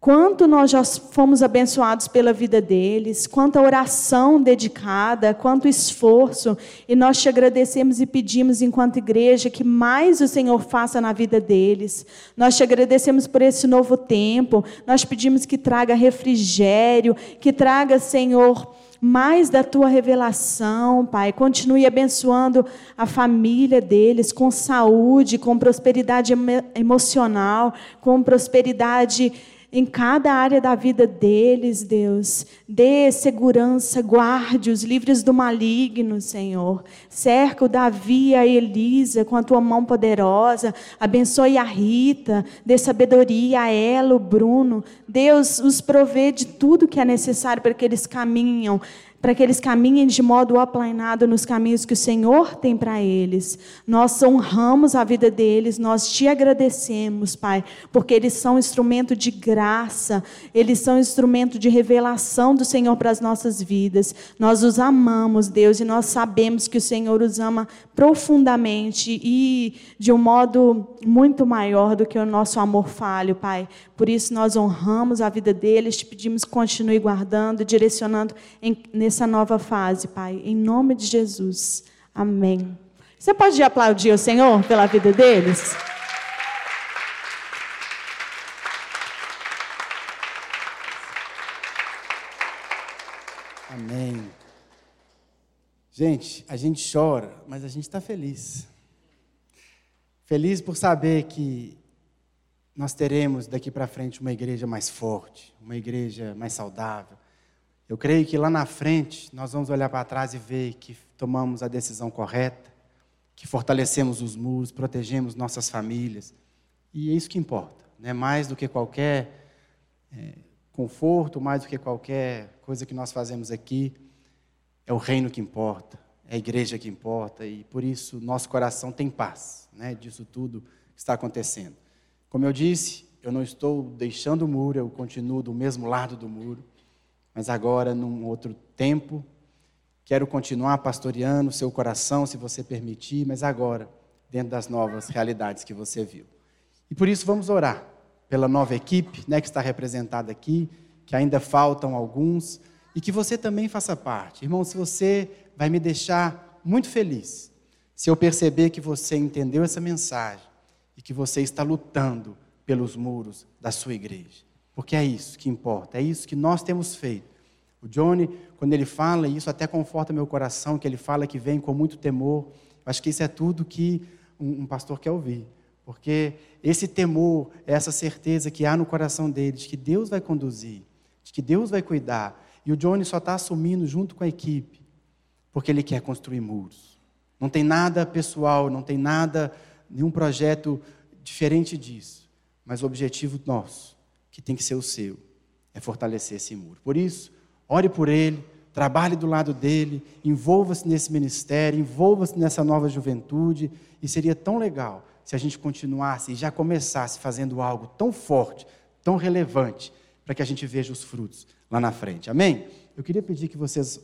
Quanto nós já fomos abençoados pela vida deles, quanta oração dedicada, quanto esforço, e nós te agradecemos e pedimos, enquanto igreja, que mais o Senhor faça na vida deles. Nós te agradecemos por esse novo tempo, nós pedimos que traga refrigério, que traga, Senhor, mais da tua revelação, Pai. Continue abençoando a família deles com saúde, com prosperidade emocional, com prosperidade em cada área da vida deles, Deus. Dê segurança, guarde os livres do maligno, Senhor. Cerca o Davi e a Elisa com a tua mão poderosa. Abençoe a Rita, dê sabedoria a ela, o Bruno. Deus os provê de tudo que é necessário para que eles caminham para que eles caminhem de modo aplanado nos caminhos que o Senhor tem para eles. Nós honramos a vida deles, nós te agradecemos, Pai, porque eles são instrumento de graça, eles são instrumento de revelação do Senhor para as nossas vidas. Nós os amamos, Deus, e nós sabemos que o Senhor os ama profundamente e de um modo muito maior do que o nosso amor falho, Pai. Por isso nós honramos a vida deles, te pedimos que continue guardando, direcionando em, nessa nova fase, Pai. Em nome de Jesus. Amém. Você pode aplaudir o Senhor pela vida deles? Amém. Gente, a gente chora, mas a gente está feliz. Feliz por saber que nós teremos daqui para frente uma igreja mais forte, uma igreja mais saudável. Eu creio que lá na frente nós vamos olhar para trás e ver que tomamos a decisão correta, que fortalecemos os muros, protegemos nossas famílias. E é isso que importa, né? mais do que qualquer é, conforto, mais do que qualquer coisa que nós fazemos aqui. é o reino que importa, é a igreja que importa, e por isso nosso coração tem paz né, disso tudo que está acontecendo. Como eu disse, eu não estou deixando o muro, eu continuo do mesmo lado do muro, mas agora, num outro tempo, quero continuar pastoreando o seu coração, se você permitir, mas agora, dentro das novas realidades que você viu. E por isso vamos orar pela nova equipe né, que está representada aqui, que ainda faltam alguns, e que você também faça parte. Irmão, se você vai me deixar muito feliz, se eu perceber que você entendeu essa mensagem e que você está lutando pelos muros da sua igreja. Porque é isso que importa, é isso que nós temos feito. O Johnny, quando ele fala, e isso até conforta meu coração, que ele fala que vem com muito temor, acho que isso é tudo que um, um pastor quer ouvir. Porque esse temor, essa certeza que há no coração dele, de que Deus vai conduzir, de que Deus vai cuidar. E o Johnny só está assumindo junto com a equipe, porque ele quer construir muros. Não tem nada pessoal, não tem nada, nenhum projeto diferente disso. Mas o objetivo nosso, que tem que ser o seu, é fortalecer esse muro. Por isso, ore por ele, trabalhe do lado dele, envolva-se nesse ministério, envolva-se nessa nova juventude, e seria tão legal se a gente continuasse e já começasse fazendo algo tão forte, tão relevante, para que a gente veja os frutos lá na frente. Amém? Eu queria pedir que vocês.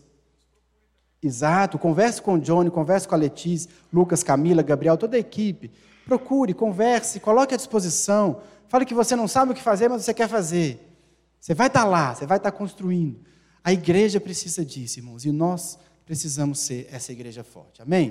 Exato, converse com o Johnny, converse com a Letícia, Lucas, Camila, Gabriel, toda a equipe. Procure, converse, coloque à disposição. Fale que você não sabe o que fazer, mas você quer fazer. Você vai estar lá, você vai estar construindo. A igreja precisa disso, irmãos, e nós precisamos ser essa igreja forte. Amém?